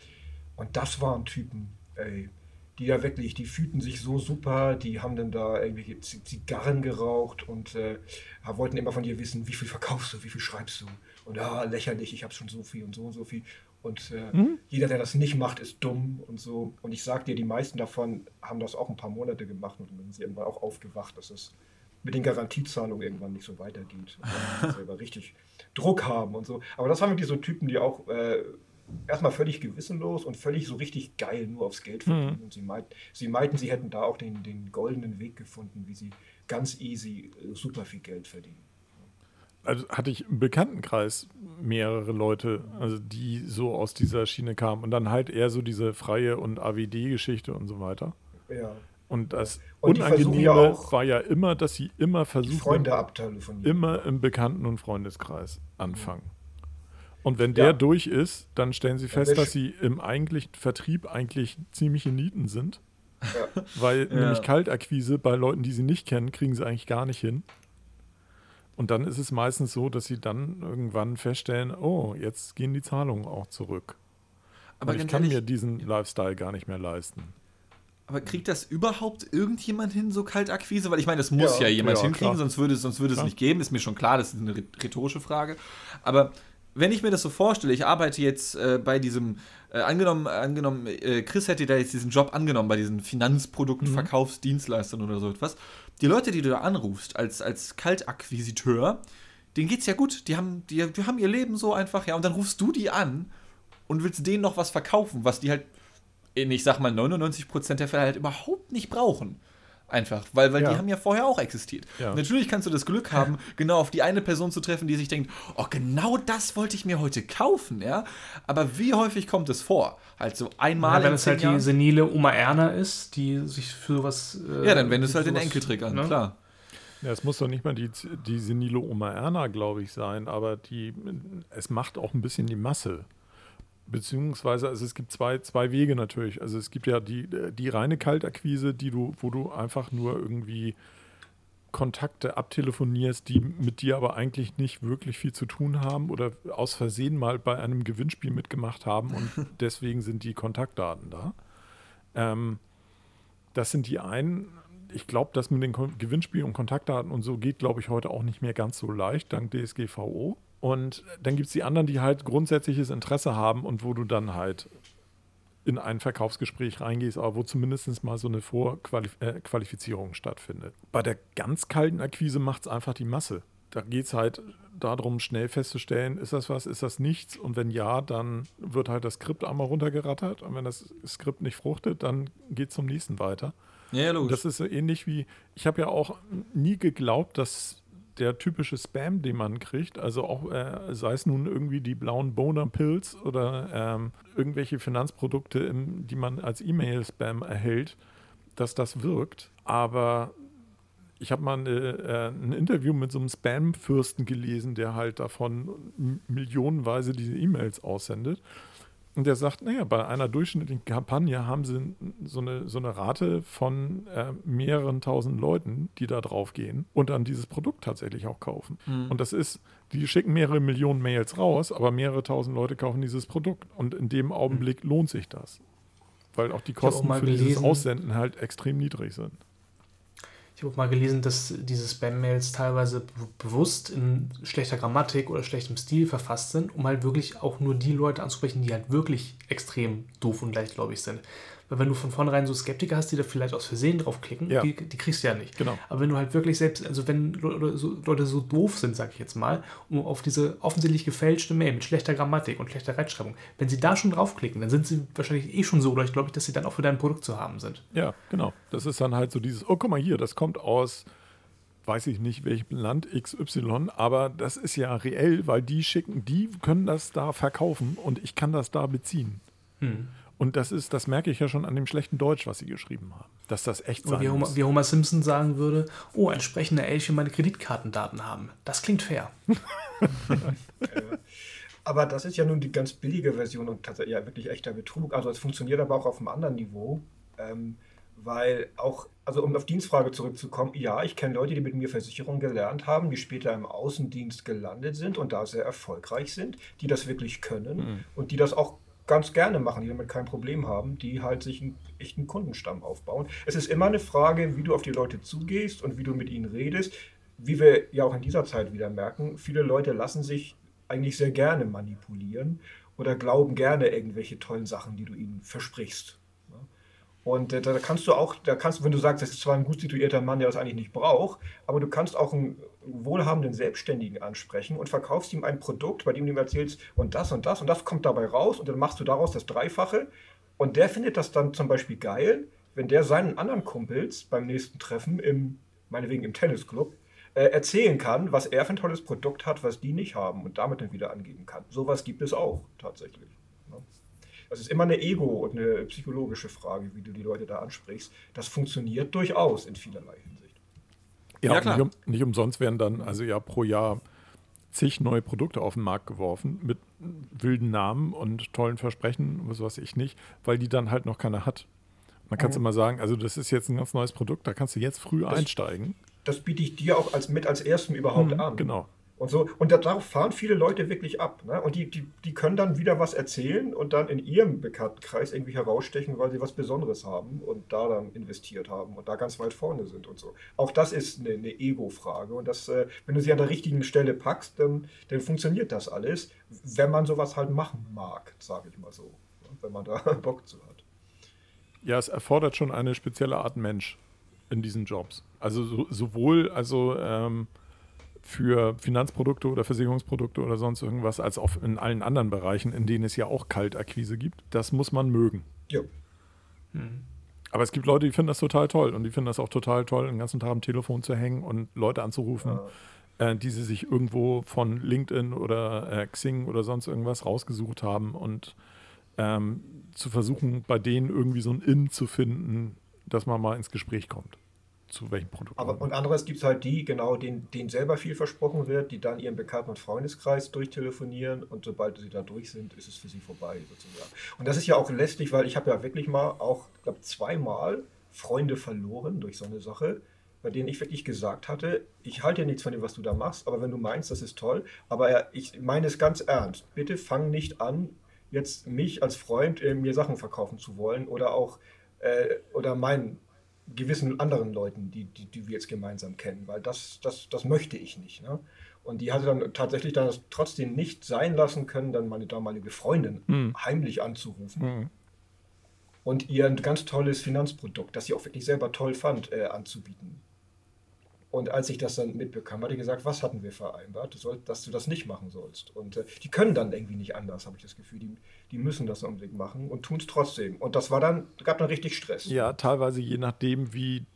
Und das waren Typen, ey, die ja wirklich, die fühlten sich so super, die haben dann da irgendwelche Zigarren geraucht und äh, wollten immer von dir wissen, wie viel verkaufst du, wie viel schreibst du. Und ja, lächerlich, ich habe schon so viel und so und so viel. Und äh, jeder, der das nicht macht, ist dumm und so. Und ich sag dir, die meisten davon haben das auch ein paar Monate gemacht und dann sind sie irgendwann auch aufgewacht, dass es mit den Garantiezahlungen irgendwann nicht so weitergeht. Und dann selber richtig Druck haben und so. Aber das waren wirklich so Typen, die auch äh, erstmal völlig gewissenlos und völlig so richtig geil nur aufs Geld verdienen. Und sie, meint, sie meinten, sie hätten da auch den, den goldenen Weg gefunden, wie sie ganz easy äh, super viel Geld verdienen. Also hatte ich im Bekanntenkreis mehrere Leute, also die so aus dieser Schiene kamen und dann halt eher so diese freie und AWD-Geschichte und so weiter. Ja. Und das Und Unangenehme ja auch- war ja immer, dass sie immer versuchen, Freunde abtelefonieren. immer im Bekannten- und Freundeskreis anfangen. Und wenn der Ja. durch ist, dann stellen sie fest, dass sie im eigentlichen Vertrieb eigentlich ziemliche Nieten sind. Ja. Weil Ja. nämlich Kaltakquise bei Leuten, die sie nicht kennen, kriegen sie eigentlich gar nicht hin. Und dann ist es meistens so, dass sie dann irgendwann feststellen, oh, jetzt gehen die Zahlungen auch zurück. Aber ich kann ehrlich, mir diesen Lifestyle gar nicht mehr leisten. Aber kriegt das überhaupt irgendjemand hin, so Kaltakquise? Weil ich meine, das muss ja, Ja, jemand ja, hinkriegen, klar. sonst würde, es- sonst würde es nicht geben. Ist mir schon klar, das ist eine rhetorische Frage. Aber wenn ich mir das so vorstelle, ich arbeite jetzt äh, bei diesem, äh, angenommen, angenommen äh, Chris hätte da jetzt diesen Job angenommen, bei diesen Finanzprodukten, Verkaufsdienstleistern oder so etwas. Die Leute, die du da anrufst, als, als Kaltakquisiteur, denen geht's ja gut. Die haben, die, die haben ihr Leben so einfach, ja. Und dann rufst du die an und willst denen noch was verkaufen, was die halt in, ich sag mal, 99% der Fälle halt überhaupt nicht brauchen. Einfach, weil, weil die Ja. haben ja vorher auch existiert. Ja. Natürlich kannst du das Glück haben, genau auf die eine Person zu treffen, die sich denkt, oh, genau das wollte ich mir heute kaufen, ja. Aber wie häufig kommt es vor? Halt so einmal Ja, wenn es halt die Jahren? senile Oma Erna ist, die sich für sowas. äh, Ja, dann wendest du halt den Enkeltrick an, ne? klar. Ja, es muss doch nicht mal die, die senile Oma Erna, glaube ich, sein, aber die, es macht auch ein bisschen die Masse. Beziehungsweise, also es gibt zwei, zwei Wege natürlich. Also es gibt ja die, die reine Kaltakquise, die du, wo du einfach nur irgendwie Kontakte abtelefonierst, die mit dir aber eigentlich nicht wirklich viel zu tun haben oder aus Versehen mal bei einem Gewinnspiel mitgemacht haben und deswegen sind die Kontaktdaten da. Ähm, das sind die einen. Ich glaube, das mit den Gewinnspielen und Kontaktdaten und so geht, glaube ich, heute auch nicht mehr ganz so leicht, dank DSGVO. Und dann gibt es die anderen, die halt grundsätzliches Interesse haben und wo du dann halt in ein Verkaufsgespräch reingehst, aber wo zumindest mal so eine Vorqualifizierung stattfindet. Bei der ganz kalten Akquise macht es einfach die Masse. Da geht es halt darum, schnell festzustellen, ist das was, ist das nichts? Und wenn ja, dann wird halt das Skript einmal runtergerattert. Und wenn das Skript nicht fruchtet, dann geht es zum nächsten weiter. Ja, ja, logisch. Das ist so ähnlich wie, ich habe ja auch nie geglaubt, dass der typische Spam, den man kriegt, also auch, äh, sei es nun irgendwie die blauen Boner-Pills oder ähm, irgendwelche Finanzprodukte, im, die man als E-Mail-Spam erhält, dass das wirkt. Aber ich habe mal eine, äh, ein Interview mit so einem Spam-Fürsten gelesen, der halt davon millionenweise diese E-Mails aussendet. Und der sagt, naja, bei einer durchschnittlichen Kampagne haben sie so eine, so eine Rate von äh, mehreren tausend Leuten, die da drauf gehen und dann dieses Produkt tatsächlich auch kaufen. Mhm. Und das ist, die schicken mehrere Millionen Mails raus, aber mehrere tausend Leute kaufen dieses Produkt. Und in dem Augenblick mhm. lohnt sich das. Weil auch die Kosten auch für gelesen, dieses Aussenden halt extrem niedrig sind. Ich habe mal gelesen, dass diese Spam-Mails teilweise bewusst in schlechter Grammatik oder schlechtem Stil verfasst sind, um halt wirklich auch nur die Leute anzusprechen, die halt wirklich extrem doof und leichtgläubig sind. Weil wenn du von vornherein so Skeptiker hast, die da vielleicht aus Versehen draufklicken, ja. die, die, kriegst du ja nicht. Genau. Aber wenn du halt wirklich selbst, also wenn Leute so, Leute so doof sind, sag ich jetzt mal, um auf diese offensichtlich gefälschte Mail mit schlechter Grammatik und schlechter Rechtschreibung, wenn sie da schon draufklicken, dann sind sie wahrscheinlich eh schon so oder ich glaube, dass sie dann auch für dein Produkt zu haben sind. Ja, genau. Das ist dann halt so dieses, oh, guck mal hier, das kommt aus weiß ich nicht, welchem Land XY, aber das ist ja reell, weil die schicken, die können das da verkaufen und ich kann das da beziehen. Hm. Und das ist, das merke ich ja schon an dem schlechten Deutsch, was sie geschrieben haben. Dass das echt sein wie Homer. Wie Homer Simpson sagen würde, oh, ein sprechender Elch will meine Kreditkartendaten haben. Das klingt fair. aber das ist ja nun die ganz billige Version und tatsächlich ja wirklich echter Betrug. Also es funktioniert aber auch auf einem anderen Niveau. Ähm, weil auch, also um auf Dienstfrage zurückzukommen, ja, ich kenne Leute, die mit mir Versicherung gelernt haben, die später im Außendienst gelandet sind und da sehr erfolgreich sind, die das wirklich können mhm. und die das auch ganz gerne machen, die damit kein Problem haben, die halt sich einen echten Kundenstamm aufbauen. Es ist immer eine Frage, wie du auf die Leute zugehst und wie du mit ihnen redest. Wie wir ja auch in dieser Zeit wieder merken, viele Leute lassen sich eigentlich sehr gerne manipulieren oder glauben gerne irgendwelche tollen Sachen, die du ihnen versprichst. Und äh, da kannst du auch, da kannst, wenn du sagst, das ist zwar ein gut situierter Mann, der das eigentlich nicht braucht, aber du kannst auch einen wohlhabenden Selbstständigen ansprechen und verkaufst ihm ein Produkt, bei dem du ihm erzählst, und das und das und das kommt dabei raus und dann machst du daraus das Dreifache. Und der findet das dann zum Beispiel geil, wenn der seinen anderen Kumpels beim nächsten Treffen im, meinetwegen im Tennisclub, äh, erzählen kann, was er für ein tolles Produkt hat, was die nicht haben und damit dann wieder angeben kann. Sowas gibt es auch tatsächlich. Das ist immer eine Ego- und eine psychologische Frage, wie du die Leute da ansprichst. Das funktioniert durchaus in vielerlei Hinsicht. Ja, ja klar. Nicht, um, nicht umsonst werden dann also ja pro Jahr zig neue Produkte auf den Markt geworfen mit wilden Namen und tollen Versprechen, was weiß ich nicht, weil die dann halt noch keiner hat. Man kann es mhm. immer sagen, also das ist jetzt ein ganz neues Produkt, da kannst du jetzt früh das, einsteigen. Das biete ich dir auch als mit als ersten überhaupt mhm, an. Genau. Und so, und darauf fahren viele Leute wirklich ab. Ne? Und die, die, die können dann wieder was erzählen und dann in ihrem Bekanntenkreis irgendwie herausstechen, weil sie was Besonderes haben und da dann investiert haben und da ganz weit vorne sind und so. Auch das ist eine, eine Ego-Frage. Und das, äh, wenn du sie an der richtigen Stelle packst, dann, dann funktioniert das alles, wenn man sowas halt machen mag, sage ich mal so. Ne? Wenn man da Bock zu hat. Ja, es erfordert schon eine spezielle Art Mensch in diesen Jobs. Also so, sowohl, also ähm, für Finanzprodukte oder Versicherungsprodukte oder sonst irgendwas, als auch in allen anderen Bereichen, in denen es ja auch Kaltakquise gibt. Das muss man mögen. Ja. Hm. Aber es gibt Leute, die finden das total toll und die finden das auch total toll, den ganzen Tag am Telefon zu hängen und Leute anzurufen, ja. äh, die sie sich irgendwo von LinkedIn oder äh, Xing oder sonst irgendwas rausgesucht haben und ähm, zu versuchen, bei denen irgendwie so ein In zu finden, dass man mal ins Gespräch kommt zu welchem Produkt. Aber und anderes gibt es halt die, genau, denen, denen selber viel versprochen wird, die dann ihren Bekannten- und Freundeskreis durchtelefonieren und sobald sie da durch sind, ist es für sie vorbei sozusagen. Und das ist ja auch lästig, weil ich habe ja wirklich mal auch, ich glaube zweimal Freunde verloren durch so eine Sache, bei denen ich wirklich gesagt hatte, ich halte ja nichts von dem, was du da machst, aber wenn du meinst, das ist toll, aber ich meine es ganz ernst. Bitte fang nicht an, jetzt mich als Freund äh, mir Sachen verkaufen zu wollen oder auch äh, oder meinen gewissen anderen Leuten, die, die, die wir jetzt gemeinsam kennen, weil das, das, das möchte ich nicht. Ne? Und die hatte dann tatsächlich dann trotzdem nicht sein lassen können, dann meine damalige Freundin mhm. heimlich anzurufen mhm. und ihr ein ganz tolles Finanzprodukt, das sie auch wirklich selber toll fand, äh, anzubieten. Und als ich das dann mitbekam, hat er gesagt, was hatten wir vereinbart, dass du das nicht machen sollst. Und äh, die können dann irgendwie nicht anders, habe ich das Gefühl. Die, die müssen das unbedingt machen und tun es trotzdem. Und das war dann, gab dann richtig Stress. Ja, teilweise je nachdem, wie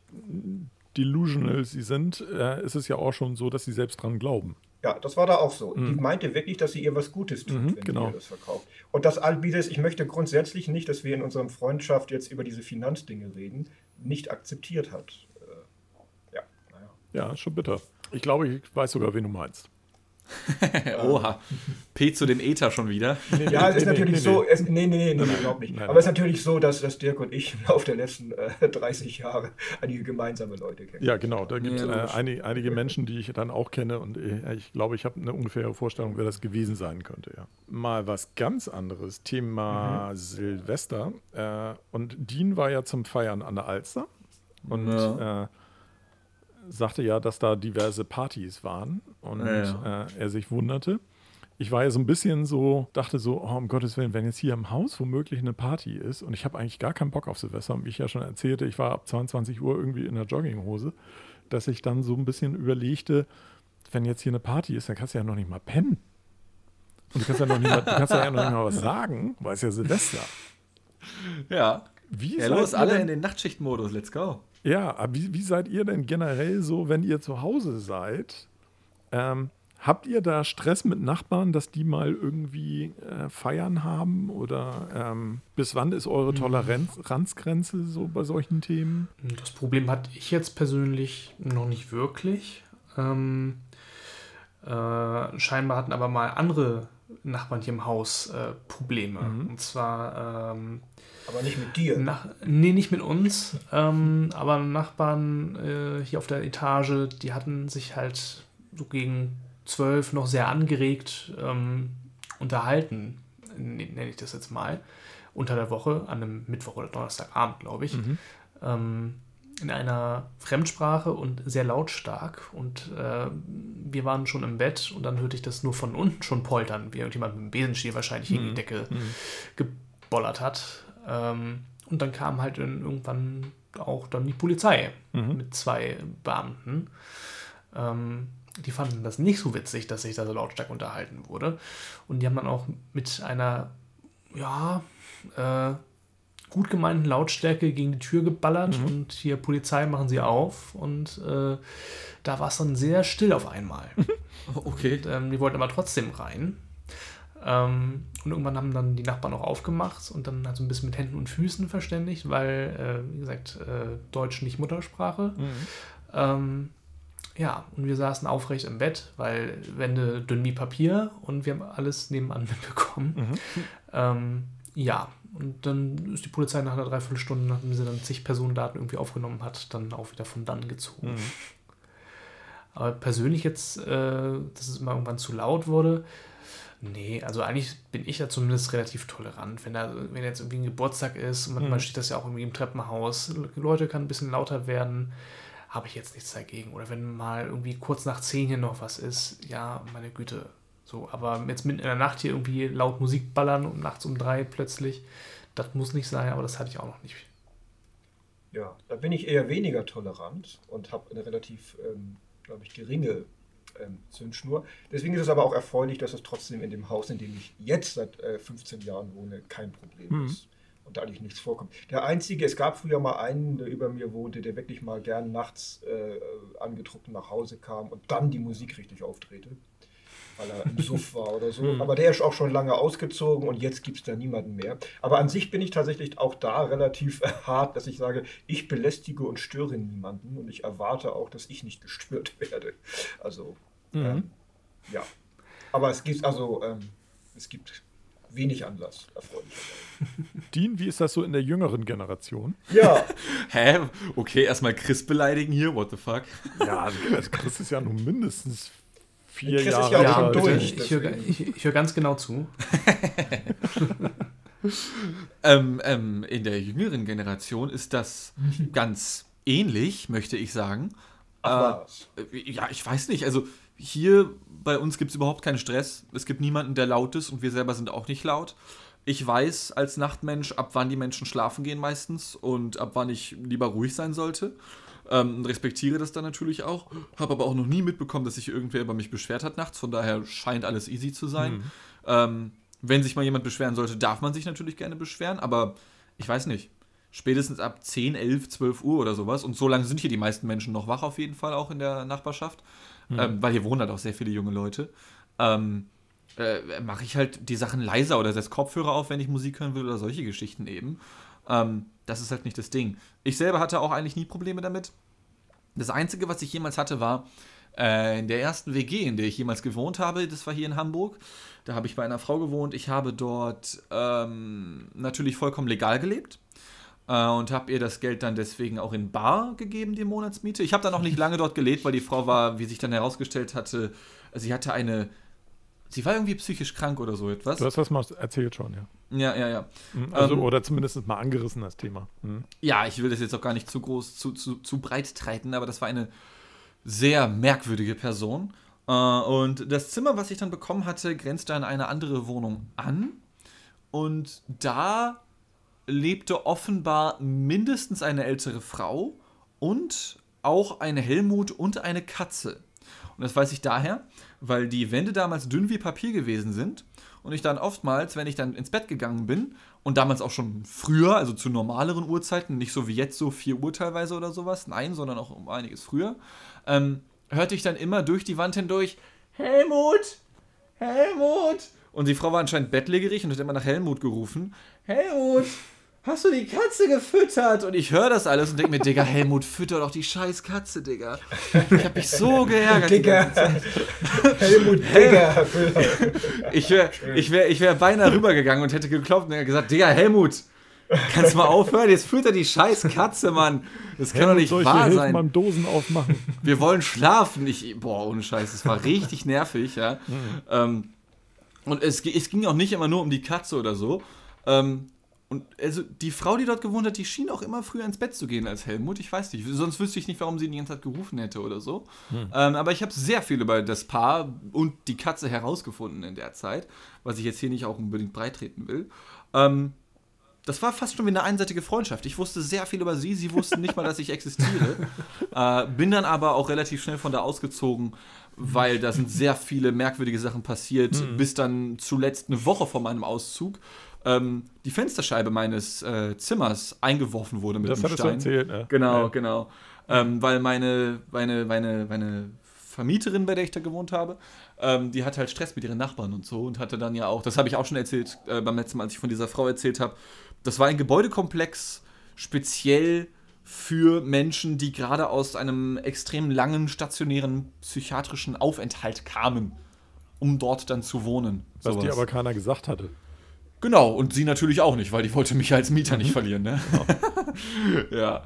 delusional sie sind, äh, ist es ja auch schon so, dass sie selbst dran glauben. Ja, das war da auch so. Mhm. Die meinte wirklich, dass sie ihr was Gutes tut, mhm, wenn genau. ihr das verkauft. Und das Albides, ich möchte grundsätzlich nicht, dass wir in unserer Freundschaft jetzt über diese Finanzdinge reden, nicht akzeptiert hat. Ja, schon bitter. Ich glaube, ich weiß sogar, wen du meinst. Oha. P zu dem Ether schon wieder. Nee, ja, es ist natürlich so, es, nee, nee, nee, nee, überhaupt nicht. Nein, Aber es ist natürlich so, dass, dass Dirk und ich im Laufe der letzten äh, 30 Jahre einige gemeinsame Leute kennen. Ja, genau. Da gibt es ja, äh, einige, einige Menschen, die ich dann auch kenne und äh, ich glaube, ich habe eine ungefähre Vorstellung, wer das gewesen sein könnte. Ja. Mal was ganz anderes, Thema mhm. Silvester. Äh, und Dean war ja zum Feiern an der Alster und ja. Sagte ja, dass da diverse Partys waren und ja. Äh, er sich wunderte. Ich war ja so ein bisschen so, dachte so, oh, um Gottes Willen, wenn jetzt hier im Haus womöglich eine Party ist und ich habe eigentlich gar keinen Bock auf Silvester und wie ich ja schon erzählte, ich war ab 22 Uhr irgendwie in der Jogginghose, dass ich dann so ein bisschen überlegte, wenn jetzt hier eine Party ist, dann kannst du ja noch nicht mal pennen. Und du kannst ja noch nicht mal, du kannst ja noch nicht mal was sagen, weil es ja Silvester. Ja. Wie ja, los, alle in den Nachtschichtmodus, let's go. Ja, aber wie, wie, seid ihr denn generell so, wenn ihr zu Hause seid? Ähm, habt ihr da Stress mit Nachbarn, dass die mal irgendwie äh, Feiern haben? Oder ähm, bis wann ist eure hm. Toleranzgrenze so bei solchen Themen? Das Problem hatte ich jetzt persönlich noch nicht wirklich. Ähm, äh, scheinbar hatten aber mal andere Nachbarn hier im Haus äh, Probleme. Mhm. Und zwar ähm, aber nicht mit dir. Nach, nee, nicht mit uns. Ähm, aber Nachbarn äh, hier auf der Etage, die hatten sich halt so gegen zwölf noch sehr angeregt ähm, unterhalten, nenne ich das jetzt mal, unter der Woche, an einem Mittwoch oder Donnerstagabend, glaube ich. Mhm. In einer Fremdsprache und sehr lautstark. Und äh, wir waren schon im Bett und dann hörte ich das nur von unten schon poltern, wie irgendjemand mit dem Besenstiel wahrscheinlich mhm. in die Decke mhm. gebollert hat. Ähm, und dann kam halt irgendwann auch dann die Polizei mhm. mit zwei Beamten. Ähm, die fanden das nicht so witzig, dass sich da so lautstark unterhalten wurde. Und die haben dann auch mit einer, ja, äh, gut gemeinten Lautstärke gegen die Tür geballert mhm. und hier Polizei machen sie auf und äh, da war es dann sehr still auf einmal. okay. Und, ähm, die wollten aber trotzdem rein. Ähm, und irgendwann haben dann die Nachbarn auch aufgemacht und dann halt so ein bisschen mit Händen und Füßen verständigt, weil, äh, wie gesagt, äh, Deutsch nicht Muttersprache. Mhm. Ähm, ja, und wir saßen aufrecht im Bett, weil Wände dünn wie Papier und wir haben alles nebenan mitbekommen. Mhm. Ähm, ja, und dann ist die Polizei nach einer Dreiviertelstunde, nachdem sie dann zig Personendaten irgendwie aufgenommen hat, dann auch wieder von dann gezogen. Mhm. Aber persönlich jetzt, äh, dass es immer irgendwann zu laut wurde, Nee, also eigentlich bin ich da zumindest relativ tolerant. Wenn da wenn jetzt irgendwie ein Geburtstag ist, manchmal mhm. steht das ja auch irgendwie im Treppenhaus, Leute kann ein bisschen lauter werden, habe ich jetzt nichts dagegen. Oder wenn mal irgendwie kurz nach 10 hier noch was ist, ja, meine Güte. So, aber jetzt mitten in der Nacht hier irgendwie laut Musik ballern und nachts um drei plötzlich, das muss nicht sein, aber das hatte ich auch noch nicht. Ja, da bin ich eher weniger tolerant und habe eine relativ, ähm, glaube ich, geringe ähm, Zündschnur. Deswegen ist es aber auch erfreulich, dass es trotzdem in dem Haus, in dem ich jetzt seit äh, 15 Jahren wohne, kein Problem mhm. ist. Und da eigentlich nichts vorkommt. Der einzige, es gab früher mal einen, der über mir wohnte, der wirklich mal gern nachts äh, angetrunken nach Hause kam und dann die Musik richtig auftrete weil er im Suff war oder so. Mhm. Aber der ist auch schon lange ausgezogen und jetzt gibt es da niemanden mehr. Aber an sich bin ich tatsächlich auch da relativ hart, dass ich sage, ich belästige und störe niemanden und ich erwarte auch, dass ich nicht gestört werde. Also, mhm. ähm, ja. Aber es gibt also, ähm, es gibt wenig Anlass, erfreulicherweise. Dean, wie ist das so in der jüngeren Generation? Ja. Hä? Okay, erstmal Chris beleidigen hier, what the fuck? Ja, also Chris ist ja nun mindestens vier Chris Jahre ja, ja durch. Ich, höre ich hör ganz genau zu. ähm, ähm, in der jüngeren Generation ist das ganz ähnlich, möchte ich sagen. Ach, äh, ja, ich weiß nicht. Also hier bei uns gibt es überhaupt keinen Stress. Es gibt niemanden, der laut ist und wir selber sind auch nicht laut. Ich weiß als Nachtmensch, ab wann die Menschen schlafen gehen meistens und ab wann ich lieber ruhig sein sollte. Ähm, respektiere das dann natürlich auch. Habe aber auch noch nie mitbekommen, dass sich irgendwer über mich beschwert hat nachts. Von daher scheint alles easy zu sein. Mhm. Ähm, wenn sich mal jemand beschweren sollte, darf man sich natürlich gerne beschweren. Aber ich weiß nicht. Spätestens ab 10, 11, 12 Uhr oder sowas. Und so lange sind hier die meisten Menschen noch wach, auf jeden Fall auch in der Nachbarschaft. Mhm. Ähm, weil hier wohnen halt auch sehr viele junge Leute. Ähm, äh, mache ich halt die Sachen leiser oder setze Kopfhörer auf, wenn ich Musik hören will oder solche Geschichten eben. Ähm, das ist halt nicht das Ding. Ich selber hatte auch eigentlich nie Probleme damit. Das Einzige, was ich jemals hatte, war, Äh, in der ersten WG, in der ich jemals gewohnt habe, das war hier in Hamburg. Da habe ich bei einer Frau gewohnt. Ich habe dort ähm, natürlich vollkommen legal gelebt äh, und habe ihr das Geld dann deswegen auch in Bar gegeben, die Monatsmiete. Ich habe dann noch nicht lange dort gelebt, weil die Frau war, wie sich dann herausgestellt hatte, sie hatte eine. Sie war irgendwie psychisch krank oder so etwas. Du hast das mal erzählt schon, ja. Ja, ja, ja. Mhm, Also, Ähm, oder zumindest mal angerissen, das Thema. Mhm. Ja, ich will das jetzt auch gar nicht zu groß, zu, zu, zu breit treten, aber das war eine sehr merkwürdige Person. Äh, und das Zimmer, was ich dann bekommen hatte, grenzte an eine andere Wohnung an. Und da lebte offenbar mindestens eine ältere Frau und auch ein Helmut und eine Katze. Und das weiß ich daher, weil die Wände damals dünn wie Papier gewesen sind und ich dann oftmals, wenn ich dann ins Bett gegangen bin und damals auch schon früher, also zu normaleren Uhrzeiten, nicht so wie jetzt so 4 Uhr teilweise oder sowas, nein, sondern auch um einiges früher, ähm, hörte ich dann immer durch die Wand hindurch, Helmut, Helmut. Und die Frau war anscheinend bettlägerig und hat immer nach Helmut gerufen, Helmut, hast du die Katze gefüttert? Und ich höre das alles und denke mir, Digga, Helmut, fütter doch die scheiß Katze, Digga. Ich hab mich so geärgert. Digga. Helmut Digga. Ich wäre ich wär, ich wär beinahe rübergegangen und hätte geklopft und hätte gesagt, Digga, Helmut, kannst du mal aufhören? Jetzt füttert die scheiß Katze, Mann. Das kann doch nicht wahr sein. beim Dosen aufmachen. Wir wollen schlafen. Ich, boah, ohne Scheiß, es war richtig nervig, ja. Ähm, und es, es ging auch nicht immer nur um die Katze oder so. Ähm, und also die Frau, die dort gewohnt hat, die schien auch immer früher ins Bett zu gehen als Helmut. Ich weiß nicht, sonst wüsste ich nicht, warum sie die ganze Zeit gerufen hätte oder so. Ähm, aber ich habe sehr viel über das Paar und die Katze herausgefunden in der Zeit, was ich jetzt hier nicht auch unbedingt breitreten will. Ähm, das war fast schon wie eine einseitige Freundschaft. Ich wusste sehr viel über sie, sie wussten nicht mal, dass ich existiere. äh, bin dann aber auch relativ schnell von da ausgezogen, weil da sind sehr viele merkwürdige Sachen passiert, bis dann zuletzt eine Woche vor meinem Auszug ähm, die Fensterscheibe meines äh, Zimmers eingeworfen wurde mit Das einem Stein. erzählt, ne? Genau, Ja. genau. Ähm, weil meine, meine, meine, meine Vermieterin, bei der ich da gewohnt habe, ähm, die hatte halt Stress mit ihren Nachbarn und so und hatte dann ja auch, das habe ich auch schon erzählt äh, beim letzten Mal, als ich von dieser Frau erzählt habe, das war ein Gebäudekomplex speziell für Menschen, die gerade aus einem extrem langen stationären psychiatrischen Aufenthalt kamen, um dort dann zu wohnen. Was dir Sowas. aber keiner gesagt hatte. Genau, und sie natürlich auch nicht, weil die wollte mich als Mieter nicht verlieren, ne? ja.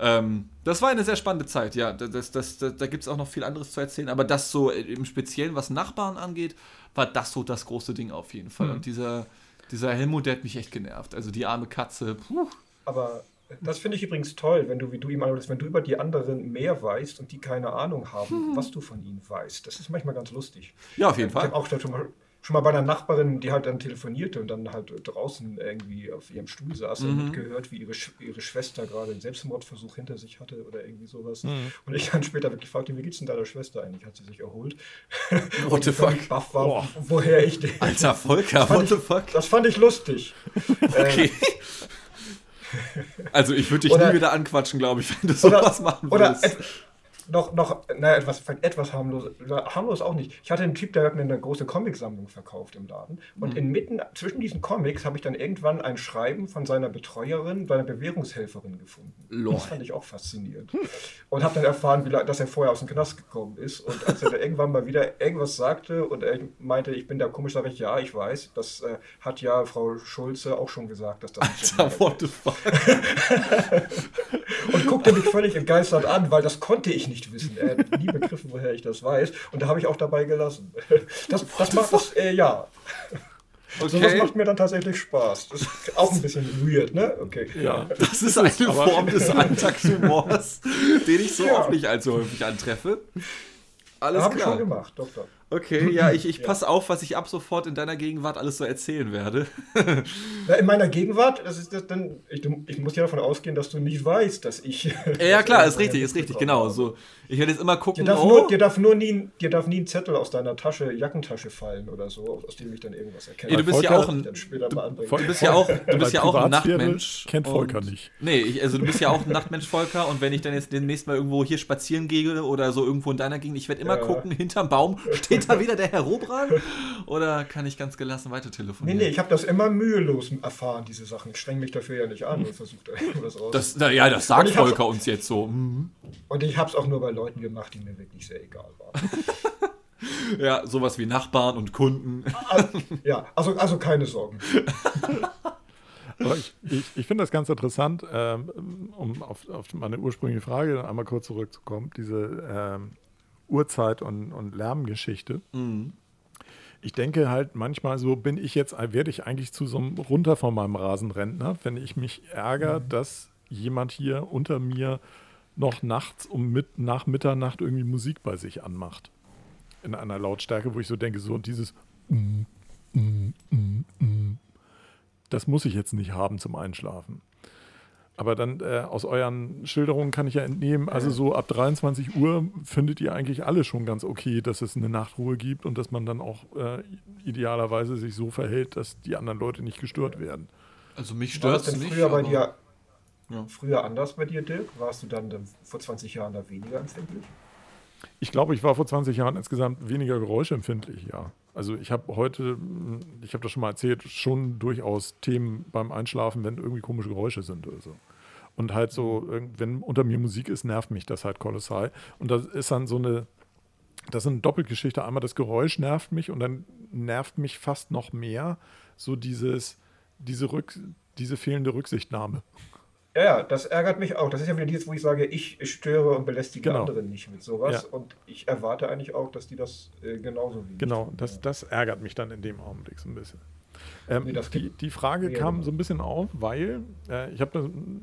Ähm, das war eine sehr spannende Zeit, ja. Das, das, das, da gibt es auch noch viel anderes zu erzählen, aber das so im Speziellen, was Nachbarn angeht, war das so das große Ding auf jeden Fall. Und dieser, dieser Helmut, der hat mich echt genervt. Also die arme Katze, puh. Aber das finde ich übrigens toll, wenn du, wie du ihm antwortest, wenn du über die anderen mehr weißt und die keine Ahnung haben, was du von ihnen weißt. Das ist manchmal ganz lustig. Ja, auf jeden Ich Fall. habe auch schon mal, schon mal bei einer Nachbarin, die halt dann telefonierte und dann halt draußen irgendwie auf ihrem Stuhl saß und mitgehört, wie ihre, Sch ihre Schwester gerade einen Selbstmordversuch hinter sich hatte oder irgendwie sowas. Und ich dann später wirklich fragte, wie geht's denn deiner Schwester eigentlich? Hat sie sich erholt? What the fuck? Baff war, Boah. woher ich den. Alter Volker, what the fuck? Das fand ich lustig. Okay. Also ich würde dich Oder- nie wieder anquatschen, glaube ich, wenn du Oder, sowas machen oder würdest. et, noch, noch, naja, etwas, etwas harmlos, harmlos auch nicht. Ich hatte einen Typ, der hat mir eine große Comicsammlung verkauft im Laden. Und Mhm. inmitten zwischen diesen Comics habe ich dann irgendwann ein Schreiben von seiner Betreuerin, seiner Bewährungshelferin gefunden. Lol. Das fand ich auch faszinierend. Und habe dann erfahren, wie, dass er vorher aus dem Knast gekommen ist. Und als er dann irgendwann mal wieder irgendwas sagte und er meinte, ich bin da komisch, sage ich, ja, ich weiß. Das äh, hat ja Frau Schulze auch schon gesagt, dass das nicht so Alter, what the fuck? und guckte mich völlig entgeistert an, weil das konnte ich nicht wissen. Er hat nie begriffen, woher ich das weiß. Und da habe ich auch dabei gelassen. Das, das macht das, äh, ja. Okay. macht mir dann tatsächlich Spaß. Das ist auch ein bisschen weird, ne? Okay. Ja. Das ist eine Form des Alltagshumors, den ich so Ja. auch nicht allzu häufig antreffe. Alles Habe ich schon klar. gemacht, Doktor. Okay, ja, ich, ich passe auf, was ich ab sofort in deiner Gegenwart alles so erzählen werde. In meiner Gegenwart, das ist das dann, ich, ich muss ja davon ausgehen, dass du nicht weißt, dass ich. Ja, klar, ist richtig, ist richtig, genau. So, ich werde jetzt immer Dir gucken, darf, oh, nur, dir, darf nur nie, dir darf nie ein Zettel aus deiner Tasche, Jackentasche fallen oder so, aus dem ich dann irgendwas erkenne. Ja, du bist ja Volker- auch ein- du bist ja auch, du bist ja auch ein Nachtmensch. kennt und- Volker nicht. Nee, ich, also du bist ja auch ein Nachtmensch, Volker, und wenn ich dann jetzt demnächst mal irgendwo hier spazieren gehe oder so irgendwo in deiner Gegend, ich werde immer Ja. gucken, hinterm Baum steht da wieder der Herr Robran? Oder kann ich ganz gelassen weiter Nee, telefonieren? nee, ich habe das immer mühelos erfahren, diese Sachen. Ich streng mich dafür ja nicht an und versuche da irgendwas raus. Das, na ja, das sagt Volker uns jetzt so. Mhm. und ich habe es auch nur bei Leuten gemacht, die mir wirklich sehr egal waren. Ja, sowas wie Nachbarn und Kunden. ja, also, also keine Sorgen. Aber ich, ich, ich finde das ganz interessant, ähm, um auf, auf meine ursprüngliche Frage einmal kurz zurückzukommen, diese ähm, Uhrzeit- und, und Lärmgeschichte. Mhm. Ich denke halt manchmal so, bin ich jetzt, werde ich eigentlich zu so einem runter von meinem Rasenrentner, wenn ich mich ärgere, dass jemand hier unter mir noch nachts um mit, nach Mitternacht irgendwie Musik bei sich anmacht. In einer Lautstärke, wo ich so denke, so dieses mm, mm, mm, mm, das muss ich jetzt nicht haben zum Einschlafen. Aber dann äh, aus euren Schilderungen kann ich ja entnehmen, also so ab 23 Uhr findet ihr eigentlich alle schon ganz okay, dass es eine Nachtruhe gibt und dass man dann auch äh, idealerweise sich so verhält, dass die anderen Leute nicht gestört werden. Also mich stört es denn nicht. früher bei aber- dir Ja. früher anders bei dir, Dirk? Warst du dann, dann vor 20 Jahren da weniger empfindlich? Ich glaube, ich war vor 20 Jahren insgesamt weniger geräuschempfindlich, ja. Also ich habe heute, mh, ich habe das schon mal erzählt, schon durchaus Themen beim Einschlafen, wenn irgendwie komische Geräusche sind oder so. Und halt so, irgend- wenn unter mir Musik ist, nervt mich das halt kolossal. Und das ist dann so eine, das ist eine Doppelgeschichte. Einmal das Geräusch nervt mich und dann nervt mich fast noch mehr so dieses, diese, Rück, diese fehlende Rücksichtnahme. Ja, ja, das ärgert mich auch. Das ist ja wieder dieses, wo ich sage, ich störe und belästige Genau. andere nicht mit sowas. Ja. Und ich erwarte eigentlich auch, dass die das äh, genauso wie ich Genau, das, das ärgert mich dann in dem Augenblick so ein bisschen. Ähm, Nee, die, die Frage kam genau. so ein bisschen auf, weil äh, ich habe da ein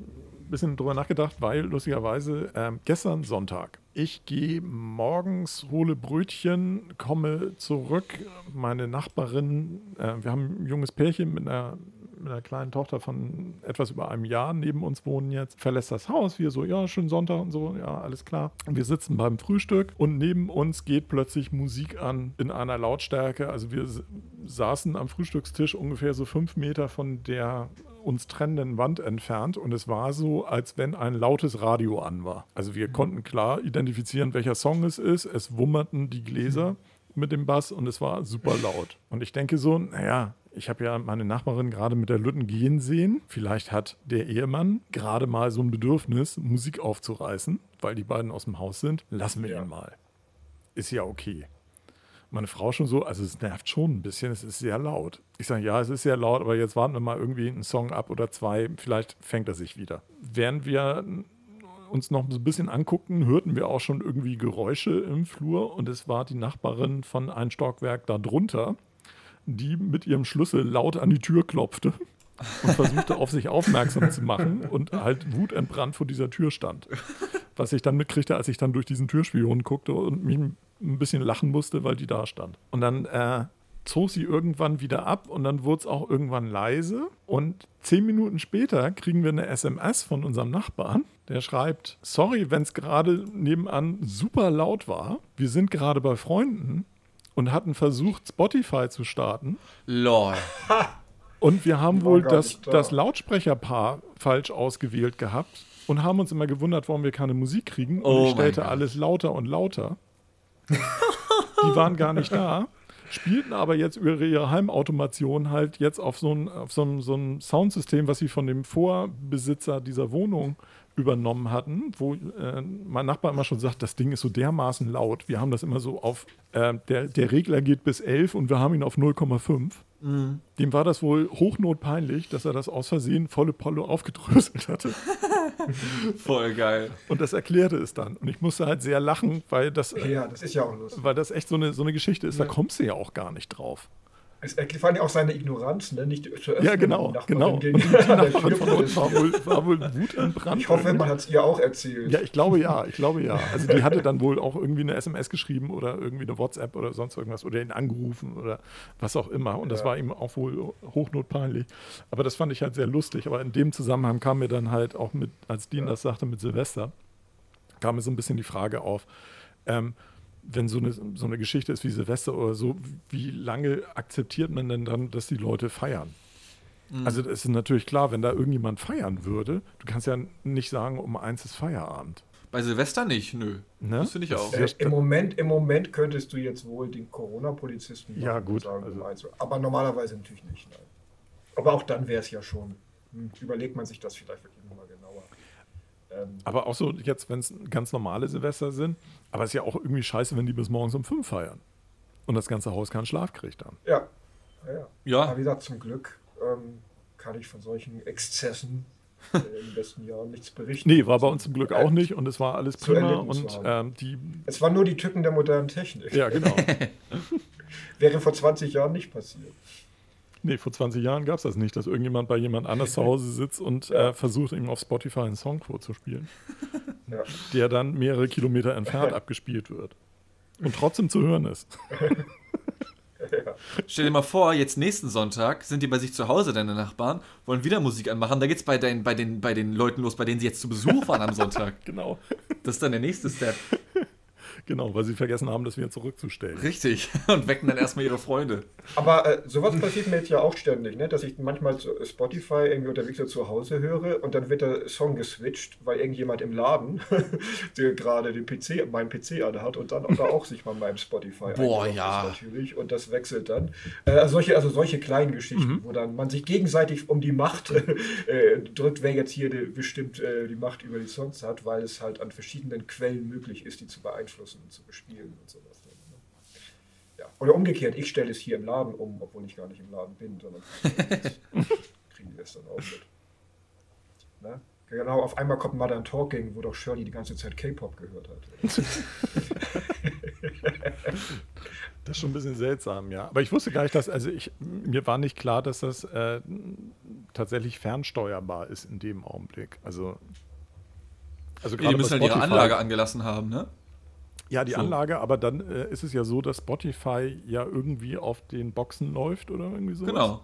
bisschen drüber nachgedacht, weil lustigerweise ähm, gestern Sonntag, ich gehe morgens, hole Brötchen, komme zurück, meine Nachbarin, äh, wir haben ein junges Pärchen mit einer, mit einer kleinen Tochter von etwas über einem Jahr neben uns wohnen jetzt, verlässt das Haus, wir so, ja, schönen Sonntag und so, ja, alles klar. Und wir sitzen beim Frühstück und neben uns geht plötzlich Musik an in einer Lautstärke. Also wir saßen am Frühstückstisch ungefähr so fünf Meter von der uns trennenden Wand entfernt und es war so, als wenn ein lautes Radio an war. Also wir konnten klar identifizieren, welcher Song es ist. Es wummerten die Gläser mit dem Bass und es war super laut. Und ich denke so, naja, ich habe ja meine Nachbarin gerade mit der Lütten gehen sehen. Vielleicht hat der Ehemann gerade mal so ein Bedürfnis, Musik aufzureißen, weil die beiden aus dem Haus sind. Lassen wir Ja. ihn mal. Ist ja okay. Meine Frau schon so, also es nervt schon ein bisschen, es ist sehr laut. Ich sage, ja, es ist sehr laut, aber jetzt warten wir mal irgendwie einen Song ab oder zwei, vielleicht fängt er sich wieder. Während wir uns noch so ein bisschen anguckten, hörten wir auch schon irgendwie Geräusche im Flur und es war die Nachbarin von ein Stockwerk darunter, die mit ihrem Schlüssel laut an die Tür klopfte und versuchte auf sich aufmerksam zu machen und halt wutentbrannt vor dieser Tür stand. Was ich dann mitkriegte, als ich dann durch diesen Türspion guckte und mich ein bisschen lachen musste, weil die da stand. Und dann äh, zog sie irgendwann wieder ab und dann wurde es auch irgendwann leise. Und zehn Minuten später kriegen wir eine SMS von unserem Nachbarn, der schreibt, sorry, wenn es gerade nebenan super laut war. Wir sind gerade bei Freunden und hatten versucht, Spotify zu starten. Lol. Und wir haben war wohl das, das Lautsprecherpaar falsch ausgewählt gehabt und haben uns immer gewundert, warum wir keine Musik kriegen. Und Oh ich stellte alles lauter und lauter. Die waren gar nicht da, spielten aber jetzt über ihre Heimautomation halt jetzt auf so ein, auf so ein, so ein Soundsystem, was sie von dem Vorbesitzer dieser Wohnung übernommen hatten, wo äh, mein Nachbar immer schon sagt, das Ding ist so dermaßen laut. Wir haben das immer so auf, äh, der, der Regler geht bis 11 und wir haben ihn auf 0,5. Dem war das wohl hochnotpeinlich, dass er das aus Versehen volle Polle aufgedröselt hatte. Voll geil. Und das erklärte es dann. Und ich musste halt sehr lachen, weil das, äh, Ja, das ist ja auch lustig. weil das echt so eine, so eine Geschichte ist. Da kommst du ja auch gar nicht drauf. Es erklärt allem auch seine Ignoranz, ne? nicht zu öffnen. Ja, genau, genau. Und von uns war wohl, war wohl wutentbrannt. Ich hoffe, man hat es ihr auch erzählt. Ja, ich glaube ja, ich glaube ja. Also die hatte dann wohl auch irgendwie eine SMS geschrieben oder irgendwie eine WhatsApp oder sonst irgendwas oder ihn angerufen oder was auch immer. Und das Ja. war ihm auch wohl hochnotpeinlich. Aber das fand ich halt sehr lustig. Aber in dem Zusammenhang kam mir dann halt auch mit, als Dean das sagte mit Silvester, kam mir so ein bisschen die Frage auf, ähm, wenn so eine, so eine Geschichte ist wie Silvester oder so, wie lange akzeptiert man denn dann, dass die Leute feiern? Also das ist natürlich klar, wenn da irgendjemand feiern würde, du kannst ja nicht sagen, um eins ist Feierabend. Bei Silvester nicht, nö. Ne? Das finde ich auch. Äh, im, Moment, Im Moment könntest du jetzt wohl den Corona-Polizisten Ja, gut, sagen, also- um einzu- aber normalerweise natürlich nicht. Nein. Aber auch dann wäre es ja schon. Hm, überlegt man sich das vielleicht wirklich. Ähm, Aber auch so jetzt, wenn es ganz normale Silvester sind, aber es ist ja auch irgendwie scheiße, wenn die bis morgens um fünf feiern. Und das ganze Haus keinen Schlaf kriegt dann. ja, ja, ja. Ja. Aber wie gesagt, zum Glück ähm, kann ich von solchen Exzessen äh, in den letzten Jahren nichts berichten. Nee, war bei uns zum Glück Äh, auch nicht und es war alles zu prima und ähm, die, Es waren nur die Tücken der modernen Technik. ja genau. Wäre vor 20 Jahren nicht passiert. Nee, vor 20 Jahren gab es das nicht, dass irgendjemand bei jemand anders zu Hause sitzt und äh, versucht, ihm auf Spotify einen Song vorzuspielen, Ja. der dann mehrere Kilometer entfernt abgespielt wird. Und trotzdem zu hören ist. Stell dir mal vor, jetzt nächsten Sonntag sind die bei sich zu Hause, deine Nachbarn, wollen wieder Musik anmachen. Da geht's bei, dein, bei, den, bei den Leuten los, bei denen sie jetzt zu Besuch waren am Sonntag. Genau. Das ist dann der nächste Step. Genau, weil sie vergessen haben, das wieder zurückzustellen. Richtig. Und wecken dann erstmal ihre Freunde. Aber äh, sowas passiert mir jetzt ja auch ständig, ne? dass ich manchmal zu Spotify irgendwie unterwegs zu Hause höre und dann wird der Song geswitcht, weil irgendjemand im Laden, der gerade den PC, meinen PC anhat und dann da auch sich mal meinem Spotify Boah, ja. ist natürlich und das wechselt dann. Äh, also, solche, also solche kleinen Geschichten, wo dann man sich gegenseitig um die Macht äh, drückt, wer jetzt hier die, bestimmt äh, die Macht über die Songs hat, weil es halt an verschiedenen Quellen möglich ist, die zu beeinflussen und zu bespielen und sowas. Dann, ne? Ja. Oder umgekehrt, ich stelle es hier im Laden um, obwohl ich gar nicht im Laden bin, sondern kriegen die das dann auch mit. Ne? Genau, auf einmal kommt Modern Talking, wo doch Shirley die ganze Zeit K-Pop gehört hat. Das ist schon ein bisschen seltsam, ja. Aber ich wusste gar nicht, dass, also ich, mir war nicht klar, dass das äh, tatsächlich fernsteuerbar ist in dem Augenblick. Also, also Die bei müssen halt ihre Anlage angelassen haben, ne? Ja, die So. Anlage, aber dann äh, ist es ja so, dass Spotify ja irgendwie auf den Boxen läuft oder irgendwie so. Genau.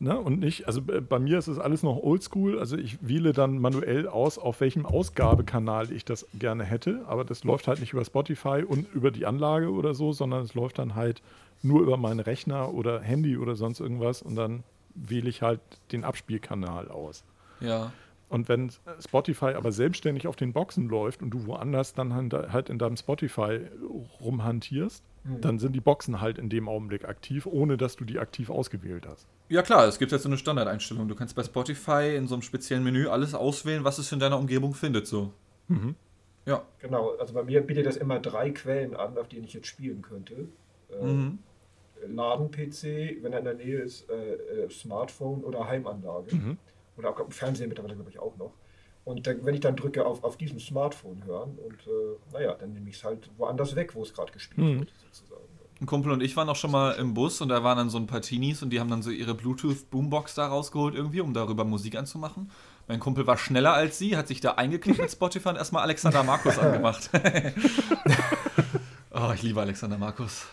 Ne? Und nicht, also äh, bei mir ist es alles noch oldschool. Also ich wähle dann manuell aus, auf welchem Ausgabekanal ich das gerne hätte. Aber das läuft halt nicht über Spotify und über die Anlage oder so, sondern es läuft dann halt nur über meinen Rechner oder Handy oder sonst irgendwas. Und dann wähle ich halt den Abspielkanal aus. Ja. Und wenn Spotify aber selbstständig auf den Boxen läuft und du woanders dann halt- halt in deinem Spotify rumhantierst, dann sind die Boxen halt in dem Augenblick aktiv, ohne dass du die aktiv ausgewählt hast. Ja klar, es gibt jetzt so eine Standardeinstellung. Du kannst bei Spotify in so einem speziellen Menü alles auswählen, was es in deiner Umgebung findet. So. Ja. Genau, also bei mir bietet das immer drei Quellen an, auf denen ich jetzt spielen könnte. Äh, Mhm. Laden-PC, wenn er in der Nähe ist, äh, äh, Smartphone oder Heimanlage. Oder auch Fernseher mittlerweile, glaube ich, auch noch. Und dann, wenn ich dann drücke auf, auf diesem Smartphone hören und äh, naja, dann nehme ich es halt woanders weg, wo es gerade gespielt Mhm. wird, sozusagen. Ein Kumpel und ich waren auch schon mal im Bus und da waren dann so ein paar Teenies und die haben dann so ihre Bluetooth-Boombox da rausgeholt irgendwie, um darüber Musik anzumachen. Mein Kumpel war schneller als sie, hat sich da eingeklickt mit Spotify und erstmal Alexander Markus angemacht. oh, ich liebe Alexander Markus.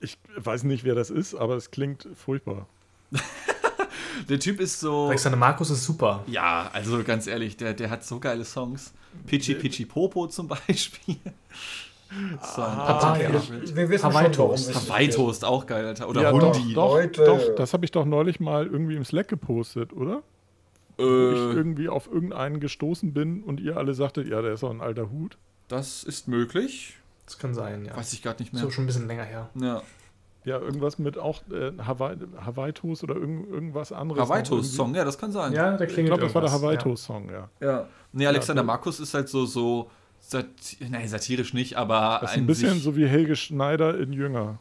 Ich weiß nicht, wer das ist, aber es klingt furchtbar. Der Typ ist so. Alexander Markus ist super. Ja, also ganz ehrlich, der, der hat so geile Songs. Pichi Pichi Popo zum Beispiel. So ein Hawaii. Favorite. Wir wissen Hawaii Toast. Hawaii Toast auch geil, Alter. Oder ja, Hundi. doch, doch, doch, das habe ich doch neulich mal irgendwie im Slack gepostet, oder? Wo ich Äh, irgendwie auf irgendeinen gestoßen bin und ihr alle sagtet, ja, der ist doch ein alter Hut. das ist möglich. Das kann sein, ja. Weiß ich gerade nicht mehr. So schon ein bisschen länger her. Ja. Ja, irgendwas mit auch äh, Hawaii, Hawaii Toast oder irgend, irgendwas anderes. Hawaii Toast Song, ja, das kann sein. Ja, der Ich klingelt glaube, das war der Hawaii ja. Toast Song, ja. Ja. Nee, Alexander Ja, Markus ist halt so, so sat nein, satirisch nicht, aber Das ist ein bisschen sich, so wie Helge Schneider in Jünger.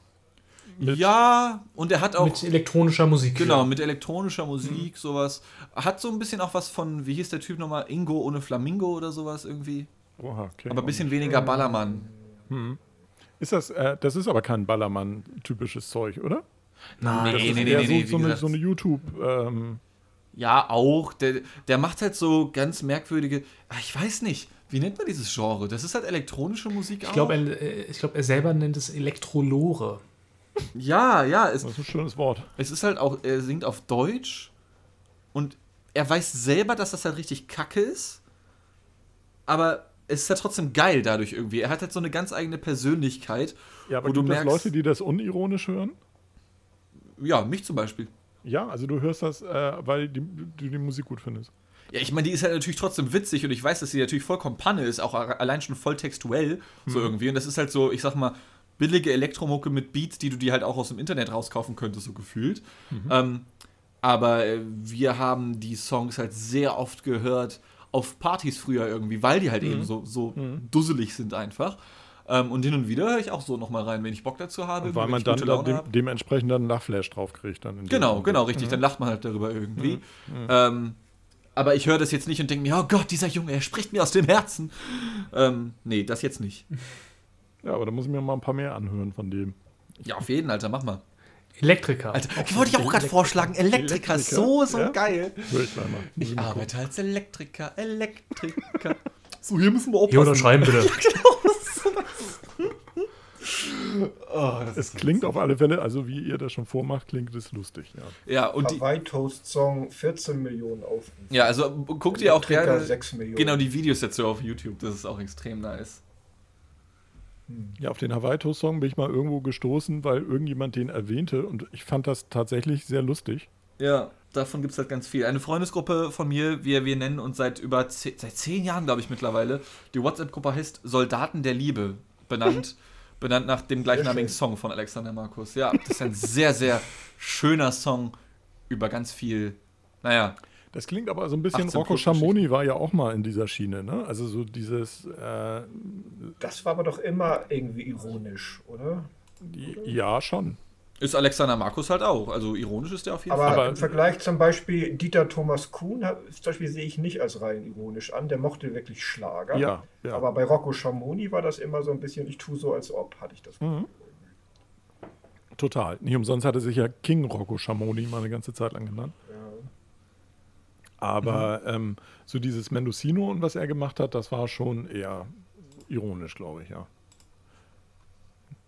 mit- Ja, und er hat auch. Mit elektronischer Musik. Genau, mit elektronischer Musik, sowas. Hat so ein bisschen auch was von, wie hieß der Typ nochmal? Ingo ohne Flamingo oder sowas irgendwie. Oha, okay. Aber ein bisschen weniger Ballermann. Ist das, äh, das ist aber kein Ballermann-typisches Zeug, oder? Nein, Nee, Das nee, ist nee, eher nee, so, nee, so, eine, so eine YouTube, ähm, Ja, auch. Der, der macht halt so ganz merkwürdige. ah, Ich weiß nicht, wie nennt man dieses Genre? Das ist halt elektronische Musik Ich auch. glaube, er, äh, ich glaub, er selber nennt es Elektrolore. ja, ja. Es, das ist ein schönes Wort. es ist halt auch, er singt auf Deutsch und er weiß selber, dass das halt richtig kacke ist. Aber es ist halt trotzdem geil dadurch irgendwie. Er hat halt so eine ganz eigene Persönlichkeit. Ja, aber wo du gibt es merkst, Leute, die das unironisch hören? ja, mich zum Beispiel. Ja, also du hörst das, äh, weil die, du die Musik gut findest. Ja, ich meine, die ist halt natürlich trotzdem witzig und ich weiß, dass sie natürlich vollkommen Panne ist, auch allein schon voll textuell, so irgendwie. Und das ist halt so, ich sag mal, billige Elektromucke mit Beats, die du dir halt auch aus dem Internet rauskaufen könntest, so gefühlt. Ähm, aber äh, wir haben die Songs halt sehr oft gehört auf Partys früher irgendwie, weil die halt eben so, so dusselig sind einfach. Ähm, und hin und wieder höre ich auch so nochmal rein, wenn ich Bock dazu habe. Weil wenn man dann gute da Laune dem, dementsprechend dann einen Lachflash drauf kriegt. Dann Genau, genau, richtig. Dann lacht man halt darüber irgendwie. Ähm, aber ich höre das jetzt nicht und denke mir, oh Gott, dieser Junge, er spricht mir aus dem Herzen. Ähm, nee, das jetzt nicht. Ja, aber da muss ich mir mal ein paar mehr anhören von dem. Ja, auf jeden, Alter, mach mal. Elektriker. Alter, ich wollte ich auch gerade vorschlagen, Elektriker, ist so, so ja? geil. Ich mal. Ich mal gucken. arbeite als Elektriker, Elektriker. so, hier müssen wir Hier aufpassen. unterschreiben bitte. Oh, das Es klingt auf alle Fälle, also wie ihr das schon vormacht, klingt es lustig. Ja. Ja, und die, Hawaii Toast Song 14 Millionen Aufrufe. ja, also guck dir auch Elektriker gerne 6 Millionen. genau die Videos dazu auf YouTube, das ist auch extrem nice. Ja, auf den Hawaii-Toast-Song bin ich mal irgendwo gestoßen, weil irgendjemand den erwähnte und ich fand das tatsächlich sehr lustig. Ja, davon gibt es halt ganz viel. Eine Freundesgruppe von mir, wir, wir nennen uns seit über ze seit zehn Jahren, glaube ich, mittlerweile. Die WhatsApp-Gruppe heißt Soldaten der Liebe, benannt, benannt nach dem gleichnamigen. Song von Alexander Markus. Ja, das ist ein sehr, sehr schöner Song über ganz viel, naja, Das klingt aber so ein bisschen, 18 Rocco Schamoni war ja auch mal in dieser Schiene, ne? Also so dieses, äh, Das war aber doch immer irgendwie ironisch, oder? ja schon. ist Alexander Markus halt auch. Also ironisch ist der auf jeden Aber, Fall. Aber- im Vergleich zum Beispiel Dieter Thomas Kuhn, zum Beispiel sehe ich nicht als rein ironisch an. Der mochte wirklich Schlager. Ja, ja. Aber bei Rocco Schamoni war das immer so ein bisschen, ich tue so, als ob, hatte ich das. Mhm. Total. Nicht umsonst hatte sich ja King Rocco Schamoni mal eine ganze Zeit lang genannt. Aber ähm, so dieses Mendocino und was er gemacht hat, das war schon eher ironisch, glaube ich, ja.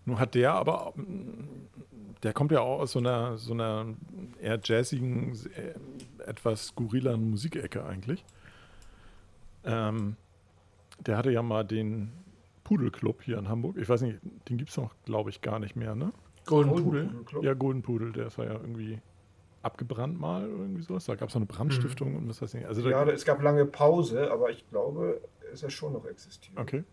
Nun hat der aber, mm, der kommt ja auch aus so einer, so einer eher jazzigen, äh, etwas skurrileren Musikecke eigentlich. Ähm, der hatte ja mal den Pudelclub hier in Hamburg. Ich weiß nicht, den gibt es noch, glaube ich, gar nicht mehr, ne? Golden Golden Pudel. Pudel Club. Ja, Golden Pudel, der ist ja irgendwie abgebrannt mal irgendwie sowas. Da gab es eine Brandstiftung und was weiß ich nicht. Also Ja, es gab lange Pause, aber ich glaube, es hat schon noch existiert. okay.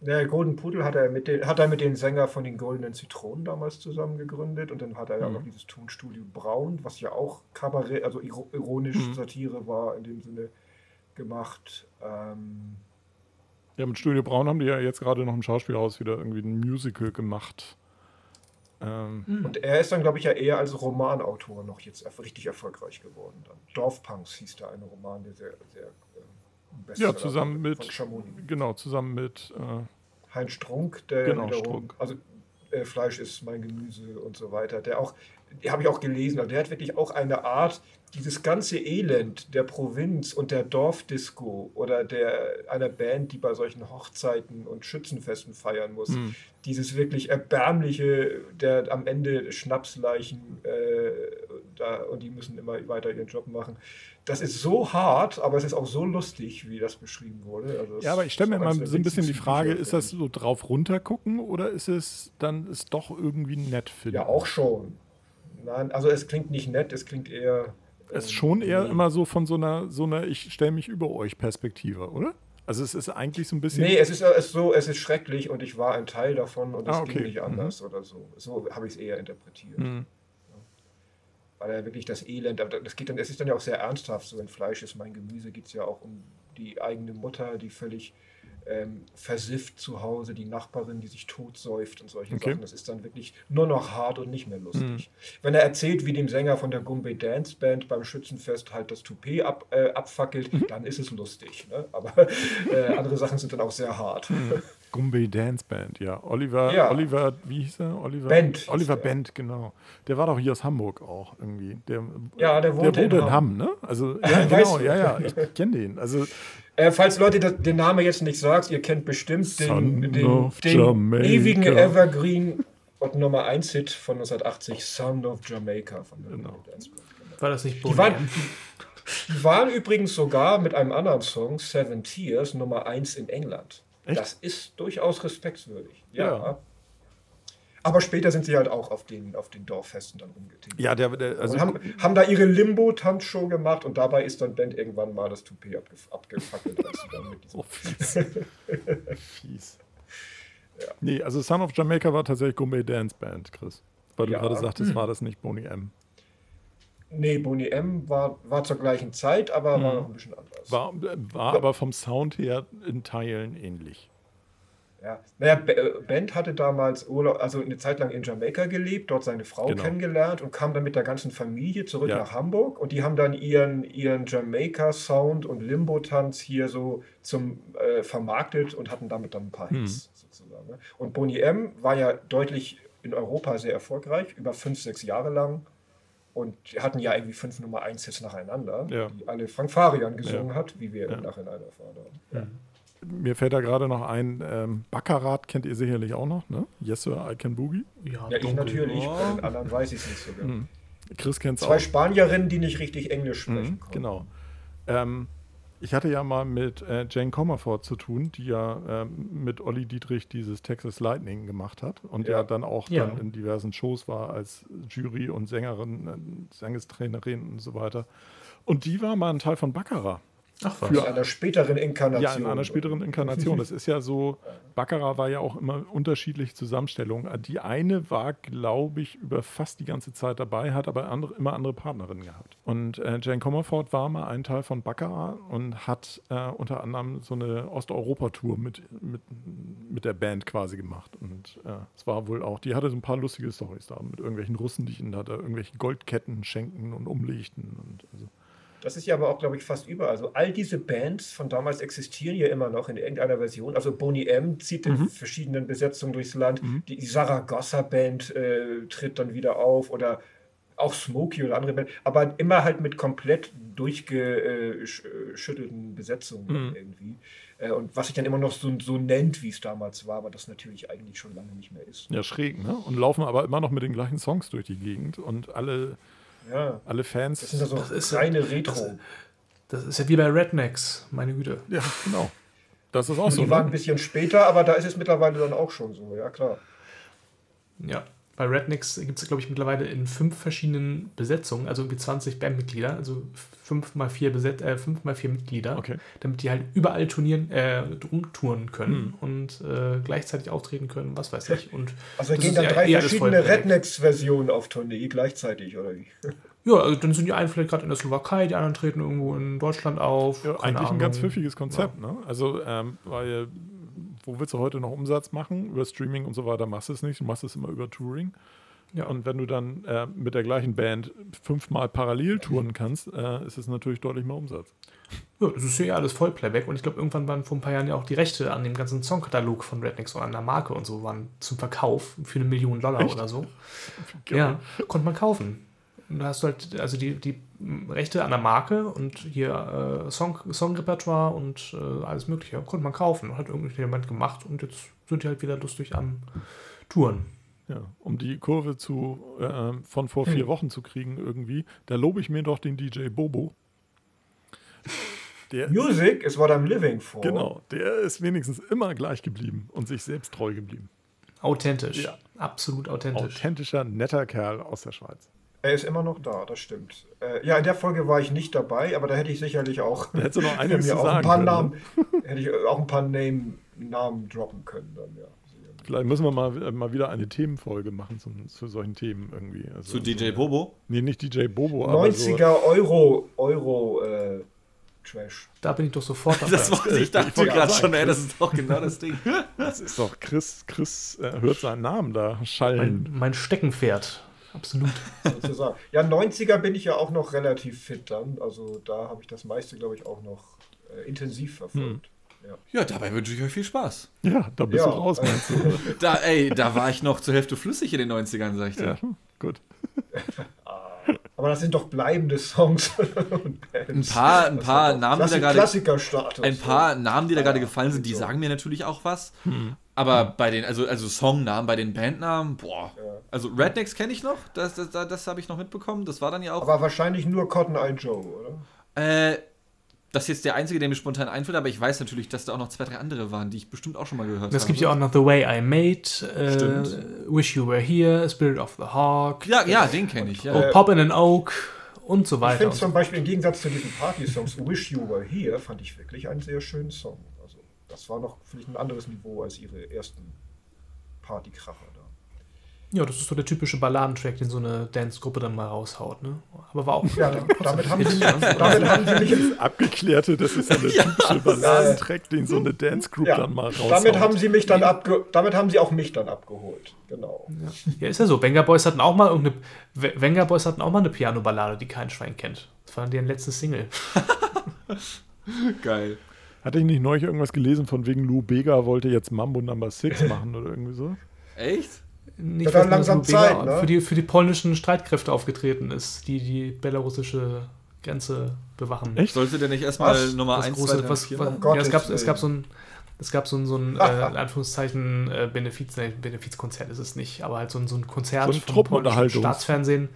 Der Golden Pudel hat er, mit den, hat er mit den Sänger von den Goldenen Zitronen damals zusammen gegründet und dann hat er ja Mhm. noch dieses Tonstudio Braun, was ja auch Kabarett, also iro- ironisch Mhm. Satire war in dem Sinne gemacht. Ähm, Ja, mit Studio Braun haben die ja jetzt gerade noch im Schauspielhaus wieder irgendwie ein Musical gemacht. Ähm, Und er ist dann, glaube ich, ja eher als Romanautor noch jetzt richtig erfolgreich geworden. Dann. Dorfpunks hieß der eine Roman, der sehr, sehr Bestseller ja, zusammen mit, genau, zusammen mit, äh, Heinz Strunk, der Genau, wiederum, Strunk. also äh, Fleisch ist mein Gemüse und so weiter, der auch, habe ich auch gelesen, also der hat wirklich auch eine Art, dieses ganze Elend der Provinz und der Dorfdisco oder der einer Band, die bei solchen Hochzeiten und Schützenfesten feiern muss, Hm. dieses wirklich erbärmliche, der am Ende Schnapsleichen äh, da, und die müssen immer weiter ihren Job machen. Das ist so hart, aber es ist auch so lustig, wie das beschrieben wurde. Also ja, aber ich stelle mir mal so ein bisschen die Frage, ist das so drauf runtergucken oder ist es dann ist doch irgendwie nett finden? Ja, auch schon. Nein, also es klingt nicht nett, es klingt eher. Es ist ähm, schon eher nee. immer so von so einer, so einer ich stelle mich über euch Perspektive, oder? Also es ist eigentlich so ein bisschen. Nee, es ist, es ist so, es ist schrecklich und ich war ein Teil davon und es Ah, okay. ging nicht anders oder so. So habe ich es eher interpretiert. Hm. weil er wirklich das Elend, aber das geht dann, es ist dann ja auch sehr ernsthaft, so in Fleisch ist mein Gemüse, geht es ja auch um die eigene Mutter, die völlig ähm, versifft zu Hause, die Nachbarin, die sich totsäuft und solche Okay. Sachen. Das ist dann wirklich nur noch hart und nicht mehr lustig. Wenn er erzählt, wie dem Sänger von der Gumbay Dance Band beim Schützenfest halt das Toupet ab, äh, abfackelt, dann ist es lustig. Ne? Aber äh, andere Sachen sind dann auch sehr hart. Gumbay Dance Band, ja. Oliver, Ja. Oliver, wie hieß er? Oliver Bent Oliver. Bent, genau. Der war doch hier aus Hamburg auch irgendwie. Der, Ja, der wohnte der in wohnt in Hamm. Hamm, ne? Also, ja, genau, ja, ja, ich kenne den. Also, Äh, falls Leute das, den Namen jetzt nicht sagt, ihr kennt bestimmt den, den, den ewigen Evergreen und Nummer 1 Hit von 1980, Son of Jamaica von Genau. War das nicht waren, M? die waren übrigens sogar mit einem anderen Song, Seven Tears, Nummer 1 in England. Echt? Das ist durchaus respektswürdig. Ja. Ja. Aber später sind sie halt auch auf den, auf den Dorffesten dann rumgetingelt. Ja, der, der also und haben, haben da ihre Limbo-Tanzshow gemacht und dabei ist dann Band irgendwann mal das Toupet abgef abgefackelt. als sie dann mit diesem Oh, fies. fies. Nee, also Son of Jamaica war tatsächlich Gourmet Dance Band, Chris. Weil du Ja. gerade sagtest, war das nicht Boney M. nee, Boney M war, war zur gleichen Zeit, aber war noch ein bisschen anders. War, äh, war aber vom Sound her in Teilen ähnlich. Ja. Naja, B äh, Band hatte damals Urlaub, also eine Zeit lang in Jamaika gelebt, dort seine Frau Genau. kennengelernt und kam dann mit der ganzen Familie zurück Ja. nach Hamburg und die haben dann ihren, ihren Jamaika-Sound und Limbo-Tanz hier so zum äh, vermarktet und hatten damit dann ein paar Hits sozusagen. ne? Und Boney M war ja deutlich in Europa sehr erfolgreich, über fünf, sechs Jahre lang. Und hatten ja irgendwie fünf Nummer 1 Hits nacheinander, Ja. die alle Frank Farian gesungen Ja. hat, wie wir Ja. im Nachhinein erfahren haben. Mir fällt da gerade noch ein, ähm, Baccarat kennt ihr sicherlich auch noch, ne? Yes Sir, I Can Boogie. Ja, ich dunkel. natürlich, Oh. bei den anderen weiß ich es nicht so genau. Chris kennt es Zwei auch. Spanierinnen, die nicht richtig Englisch sprechen Mhm, genau. Ähm, ich hatte ja mal mit äh, Jane Comerford zu tun, die ja ähm, mit Olli Dietrich dieses Texas Lightning gemacht hat und ja, Ja. dann auch Ja. dann in diversen Shows war als Jury und Sängerin, äh, Sängestrainerin und so weiter. Und die war mal ein Teil von Baccarat. Ach was. In einer späteren Inkarnation. Ja, in einer späteren Inkarnation. Das ist ja so, Baccarat war ja auch immer unterschiedliche Zusammenstellungen. Die eine war, glaube ich, über fast die ganze Zeit dabei, hat aber andere, immer andere Partnerinnen gehabt. Und äh, Jane Comerford war mal ein Teil von Baccarat und hat äh, unter anderem so eine Osteuropa-Tour mit, mit, mit der Band quasi gemacht. Und äh, es war wohl auch, die hatte so ein paar lustige Storys da mit irgendwelchen Russen, die ihnen da, da irgendwelche Goldketten schenken und umlegten. Und also, Das ist ja aber auch, glaube ich, fast überall. Also all diese Bands von damals existieren ja immer noch in irgendeiner Version. Also Boney M zieht Mhm. in verschiedenen Besetzungen durchs Land. Die, die Saragossa-Band äh, tritt dann wieder auf oder auch Smokey oder andere Band. Aber immer halt mit komplett durchgeschüttelten Besetzungen Mhm. irgendwie. Äh, und was sich dann immer noch so, so nennt, wie es damals war, aber das natürlich eigentlich schon lange nicht mehr ist. ja, schräg, ne? Und laufen aber immer noch mit den gleichen Songs durch die Gegend und alle, Ja. alle Fans. Das sind also Das ist ja- reine Retro. Das ist ja wie bei Rednecks, meine Güte. ja, genau. Das ist auch so. Die waren ein Ne? bisschen später, aber da ist es mittlerweile dann auch schon so, ja klar. Ja. Bei Rednecks gibt es, glaube ich, mittlerweile in fünf verschiedenen Besetzungen, also irgendwie 20 Bandmitglieder, also fünf mal vier, Beset äh, fünf mal vier Mitglieder, Okay. damit die halt überall turnieren, äh, rumtouren können und äh, gleichzeitig auftreten können, was weiß ich. Und Also gehen dann ja drei verschiedene. Rednecks-Versionen auf Tournee gleichzeitig, oder wie? Ja, also dann sind die einen vielleicht gerade in der Slowakei, die anderen treten irgendwo in Deutschland auf. Ja, eigentlich ein ganz Ahnung. pfiffiges Konzept, ne? Also, ähm, weil, wo willst du heute noch Umsatz machen? Über Streaming und so weiter machst du es nicht. Du machst es immer über Touring. Ja. Und wenn du dann äh, mit der gleichen Band fünfmal parallel touren kannst, äh, ist es natürlich deutlich mehr Umsatz. Ja, das ist ja alles Vollplayback und ich glaube, irgendwann waren vor ein paar Jahren ja auch die Rechte an dem ganzen Songkatalog von Rednecks oder an der Marke und so waren zum Verkauf für eine Million Dollar oder so. Ja, konnte man kaufen. Und da hast du halt, also die, die Rechte an der Marke und hier äh, Song, Songrepertoire und äh, alles Mögliche konnte man kaufen. Hat irgendjemand gemacht und jetzt sind die halt wieder lustig am Touren. Ja, um die Kurve zu, äh, von vor vier Wochen zu kriegen irgendwie, da lobe ich mir doch den DJ Bobo. Der, Music is what I'm living for. genau, der ist wenigstens immer gleich geblieben und sich selbst treu geblieben. Authentisch. Ja. Absolut authentisch. Authentischer, netter Kerl aus der Schweiz. Er ist immer noch da, das stimmt. Äh, ja, in der Folge war ich nicht dabei, aber da hätte ich sicherlich auch, Da hättest du noch einiges mir zu auch ein paar können, Namen, ne? hätte ich auch ein paar Name, Namen droppen können dann, ja. Vielleicht müssen wir mal, äh, mal wieder eine Themenfolge machen zum, zu solchen Themen irgendwie. Also, Zu DJ Bobo. Nee, nicht DJ Bobo, aber so, 90er Euro, Euro äh, Trash. Da bin ich doch sofort dabei. Das wollte ich dachte gerade schon, ey, das ist doch genau das Ding. das ist doch Chris, Chris äh, hört seinen Namen da schallen. mein, mein Steckenpferd. Absolut. sozusagen. Ja, 90er bin ich ja auch noch relativ fit dann. Also da habe ich das meiste, glaube ich, auch noch äh, intensiv verfolgt. Ja, dabei wünsche ich euch viel Spaß. Ja, da bist Ja, du raus, meinst du? Da, ey, da war ich noch zur Hälfte flüssig in den 90ern, sag ich dir. Ja, gut. Aber das sind doch bleibende Songs und Bands. Ein paar, ein paar Namen, die da gerade ein paar Namen, die da Ja, gerade gefallen sind, die sagen mir natürlich auch was. Hm. Aber bei den, also, also Songnamen, bei den Bandnamen, boah. Ja. Also Rednecks kenne ich noch, das, das, das, das habe ich noch mitbekommen. Das war dann ja auch. Aber wahrscheinlich nur Cotton Eye Joe, oder? Äh, Das ist jetzt der einzige, der mir spontan einfällt, aber ich weiß natürlich, dass da auch noch zwei, drei andere waren, die ich bestimmt auch schon mal gehört Es habe. gibt ja auch noch The Way I Made, äh, Stimmt. Wish You Were Here, Spirit of the Hawk, Ja, ja, den kenne ich, ja. oh, Pop in an Oak und so Ich weiter. finde und so zum Beispiel im Gegensatz zu diesen Party-Songs Wish You Were Here, fand ich wirklich einen sehr schönen Song. Das war noch vielleicht ein anderes Niveau als ihre ersten Partykracher da. Ja, das ist so der typische Balladentrack, den so eine Dance-Gruppe dann mal raushaut, ne? Aber war auch. Ja, damit haben sie, damit haben sie mich jetzt, Abgeklärte, das ist ja der typische Balladentrack, den so eine Dance Group ja, dann mal raushaut. damit haben sie mich dann abge, damit haben sie auch mich dann abgeholt. Genau. Ja, ist ja so. Venga Boys hatten auch mal irgendeine. Venga Boys hatten auch mal eine Piano-Ballade, die kein Schwein kennt. Das war deren letzte Single. Geil. Hatte ich nicht neulich irgendwas gelesen von wegen Lou Bega wollte jetzt Mambo Number 6 machen oder irgendwie so? Echt? Nicht, dass man langsam Bega Zeit, ne? für, die, für die polnischen Streitkräfte aufgetreten ist, die die belarussische Grenze bewachen. Echt? Sollte der nicht erstmal Was? Nummer Das 1, große, 2, 3, was, 4 was? Um ja, es, gab, es gab so ein, es gab so ein, so ein äh, in Anführungszeichen äh, Benefiz, nee, Benefizkonzert ist es nicht, aber halt so ein, so ein Konzert So ein vom polnischen Staatsfernsehen.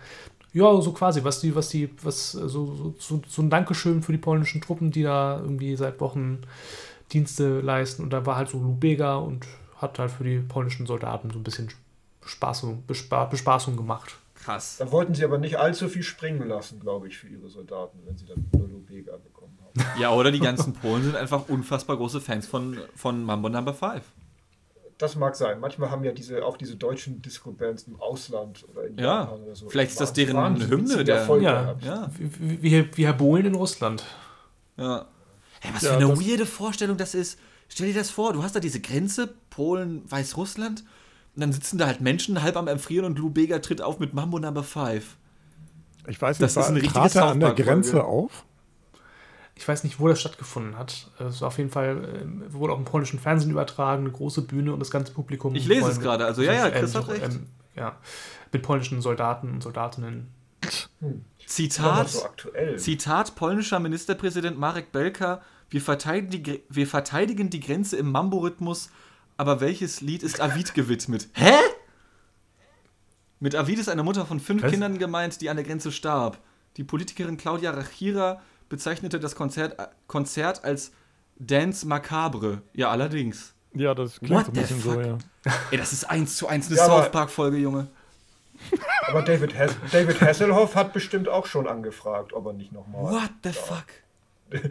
Ja, so quasi, was die, was die, was äh, so, so, so, ein Dankeschön für die polnischen Truppen, die da irgendwie seit Wochen Dienste leisten. Und da war halt so Lubega und hat halt für die polnischen Soldaten so ein bisschen Bespaßung, Bespa Bespaßung gemacht. Krass. Dann wollten sie aber nicht allzu viel springen lassen, glaube ich, für ihre Soldaten, wenn sie dann nur Lubega bekommen haben. Ja, oder die ganzen Polen sind einfach unfassbar große Fans von, von Mambo Number 5. Das mag sein. Manchmal haben ja diese, auch diese deutschen Disco-Bands im Ausland oder in Ja, Japan oder so. vielleicht ist das deren wahnsinnig Hymne, der- Erfolge Ja. Ja, Wie, wie, wie Herr Bohlen in Russland. ja. Hey, was Ja, für eine weirde Vorstellung das ist. Stell dir das vor, du hast da diese Grenze, Polen, Weißrussland, und dann sitzen da halt Menschen halb am Erfrieren und Lou Bega tritt auf mit Mambo Number 5. Ich weiß Das nicht, ist ein war, richtiges trat er an der. Grenze auf? Ich weiß nicht, wo das stattgefunden hat. Es war auf jeden Fall, äh, wurde auch im polnischen Fernsehen übertragen, eine große Bühne und das ganze Publikum. Ich lese es mit- gerade, also ja, ja, Chris ähm, hat recht. ähm, ja, mit polnischen Soldaten und Soldatinnen. Immer Zitat, so aktuell. Zitat polnischer Ministerpräsident Marek Belka, wir verteidigen die, wir verteidigen die Grenze im Mambo-Rhythmus, aber welches Lied ist Avid gewidmet? Hä? Mit Avid ist eine Mutter von fünf Was? Kindern gemeint, die an der Grenze starb. Die Politikerin Claudia Rachira bezeichnete das Konzert, äh, Konzert als Dance Macabre. Ja, allerdings. Ja, das klingt What so ein bisschen so, fuck? ja. Ey, das ist eins zu eins eine Ja, South Park-Folge, Junge. Aber David, Has David Hasselhoff hat bestimmt auch schon angefragt, ob er nicht nochmal What the fuck?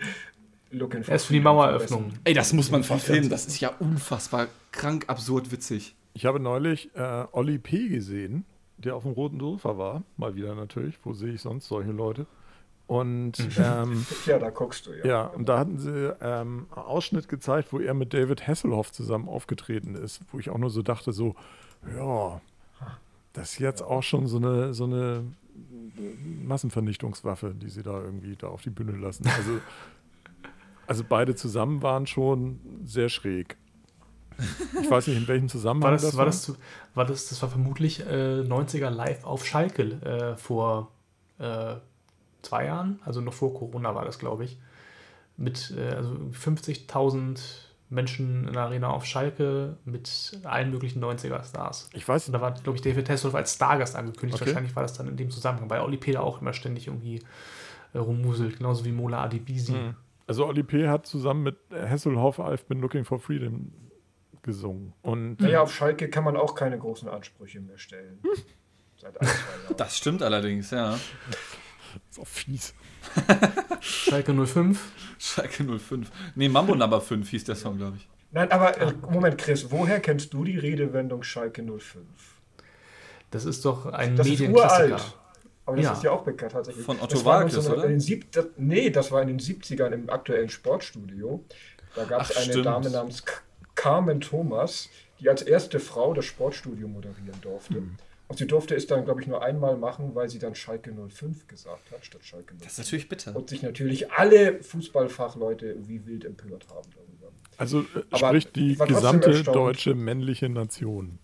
Looking for Er ist für die Maueröffnung. Ey, das muss man verfilmen. Das ist ja unfassbar krank, absurd, witzig. Ich habe neulich äh, Olli P. gesehen, der auf dem roten Sofa war. Mal wieder natürlich. Wo sehe ich sonst solche Leute? Und ähm, Ja, da guckst du ja. ja, und da hatten sie ähm, einen Ausschnitt gezeigt, wo er mit David Hasselhoff zusammen aufgetreten ist, wo ich auch nur so dachte, so, ja, das ist jetzt auch schon so eine, so eine Massenvernichtungswaffe, die sie da irgendwie da auf die Bühne lassen. Also, also beide zusammen waren schon sehr schräg. Ich weiß nicht, in welchem Zusammenhang War das, war das, zu- war das, das war vermutlich äh, 90er live auf Schalke äh, vor äh, zwei Jahren, also noch vor Corona war das, glaube ich. Mit äh, also 50.000 Menschen in der Arena auf Schalke mit allen möglichen 90er-Stars. Ich weiß, Und da war, glaube ich, David Hasselhoff als Stargast angekündigt. Okay. Wahrscheinlich war das dann in dem Zusammenhang, weil Oli Peter auch immer ständig irgendwie äh, rummuselt, genauso wie Mola Adibisi. Mhm. Also Oli P. hat zusammen mit Hasselhoff I've been looking for freedom gesungen. Und Naja, auf Schalke kann man auch keine großen Ansprüche mehr stellen. Seit ein, zwei Jahren. Das stimmt allerdings, ja. Ist auch fies. Schalke 05. Schalke 05. Nee, Mambo Number 5 hieß der Song, glaube ich. Nein, aber äh, Moment, Chris, woher kennst du die Redewendung Schalke 05? Das ist doch ein Das ist Medienklassiker. uralt. Aber das Ja. ist ja auch bekannt tatsächlich. Von Otto Das Walkes, 1900 oder? In den sieb, das, nee, das war in den 70ern im aktuellen Sportstudio. Da gab es eine stimmt. Dame namens K Carmen Thomas, die als erste Frau das Sportstudio moderieren durfte. Hm. Und sie durfte es dann, glaube ich, nur einmal machen, weil sie dann Schalke 05 gesagt hat, statt Schalke 05. Das ist natürlich bitter. Und sich natürlich alle Fußballfachleute wie wild empört haben darüber. Also äh, Aber spricht die gesamte deutsche männliche Nation.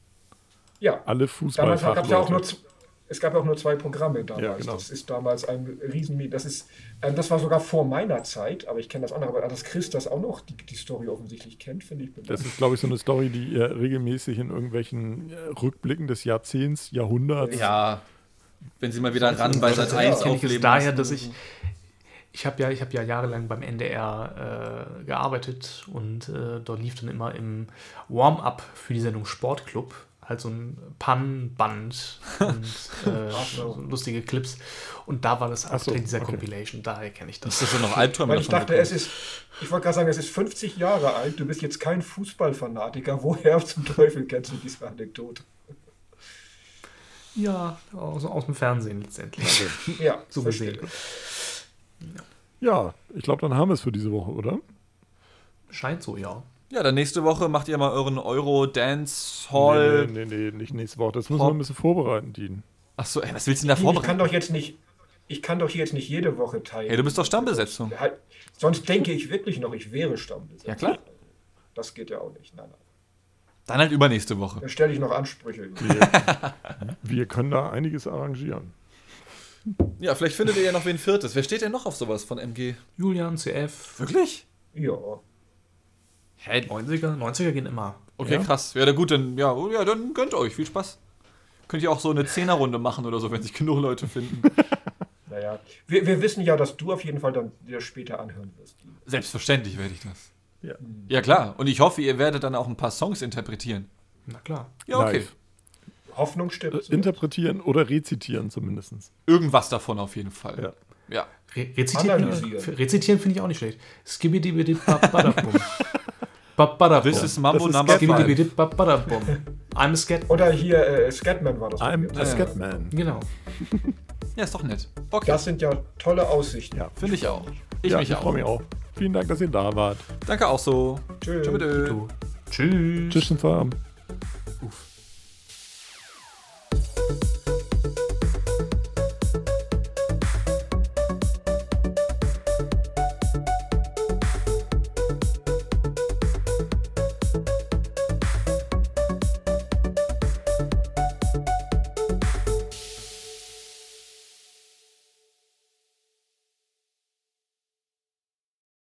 Ja, Alle damals gab es ja auch nur, Fußballfachleute. Es gab ja auch nur zwei Programme damals. Ja, genau. Das ist damals ein riesen, das ist, ähm, das war sogar vor meiner Zeit, aber ich kenne das andere, aber dass Chris das auch noch die, die Story offensichtlich kennt, finde ich Das bemerkenswert. ist, glaube ich, so eine Story, die ihr regelmäßig in irgendwelchen äh, Rückblicken des Jahrzehnts, Jahrhunderts. Ja, wenn sie mal wieder ran bei Sat Ja, 1 ich kenne ich aufleben. es daher, dass ich, so. Ich habe ja, ich hab ja jahrelang beim NDR äh, gearbeitet und äh, dort lief dann immer im Warm-up für die Sendung Sportclub halt so ein Pannenband und äh, so. lustige Clips. Und da war das auch so, drin, dieser okay. Compilation. Daher kenne ich das. Ist das so noch Albträume Weil ich dachte, bekommen? es ist, ich wollte gerade sagen, es ist 50 Jahre alt, du bist jetzt kein Fußballfanatiker. Woher zum Teufel kennst du diese Anekdote? Ja, aus, aus dem Fernsehen letztendlich. Ja, So gesehen. Ja, ich glaube, dann haben wir es für diese Woche, oder? Scheint so, ja. Ja, dann nächste Woche macht ihr mal euren Euro Dance Hall. Nee, nee, nee, nee, nicht nächste Woche. Das müssen wir ein bisschen vorbereiten, Dean. Achso, ey, was willst du denn da Ich kann vorbereiten? doch jetzt nicht, ich kann doch hier jetzt nicht jede Woche teilen. Hey, du bist doch Stammbesetzung. Halt, sonst denke ich wirklich noch, ich wäre Stammbesetzung. Ja, klar. Das geht ja auch nicht. Nein, nein. Dann halt übernächste Woche. Da stelle ich noch Ansprüche. Wir können da einiges arrangieren. Ja, vielleicht findet ihr ja noch wen Viertes. Wer steht denn noch auf sowas von MG? Julian, CF, Wirklich? Ja. Hä? 90er, 90er gehen immer. Okay, Ja. krass. Ja, dann gut, dann, ja, oh, ja, dann gönnt euch. Viel Spaß. Könnt ihr auch so eine Zehnerrunde machen oder so, wenn sich genug Leute finden. Naja. Wir, wir wissen ja, dass du auf jeden Fall dann dir später anhören wirst. Selbstverständlich werde ich das. Ja. Ja, klar. Und ich hoffe, ihr werdet dann auch ein paar Songs interpretieren. Na klar. Ja, okay. Live. Hoffnung Äh, stirbt. zuletzt. interpretieren oder rezitieren zumindest. Irgendwas davon auf jeden Fall. Ja. Ja. Re rezitieren rezitieren finde ich auch nicht schlecht. Skibidi babadabum. Babadabum. This is Mambo Das ist Number Scatman. 5. Skibidi babadabum. I'm a scat. Oder hier, äh, Scatman war das. I'm a Scatman. Genau. Ja, ist doch nett. Okay. Das sind ja tolle Aussichten. Ja, Finde ich auch. Ich ja, mich ich auch. freue mich auch. Vielen Dank, dass ihr da wart. Danke auch so. Tschüss. Tschüss. Tschüss. Tschüss. Uff.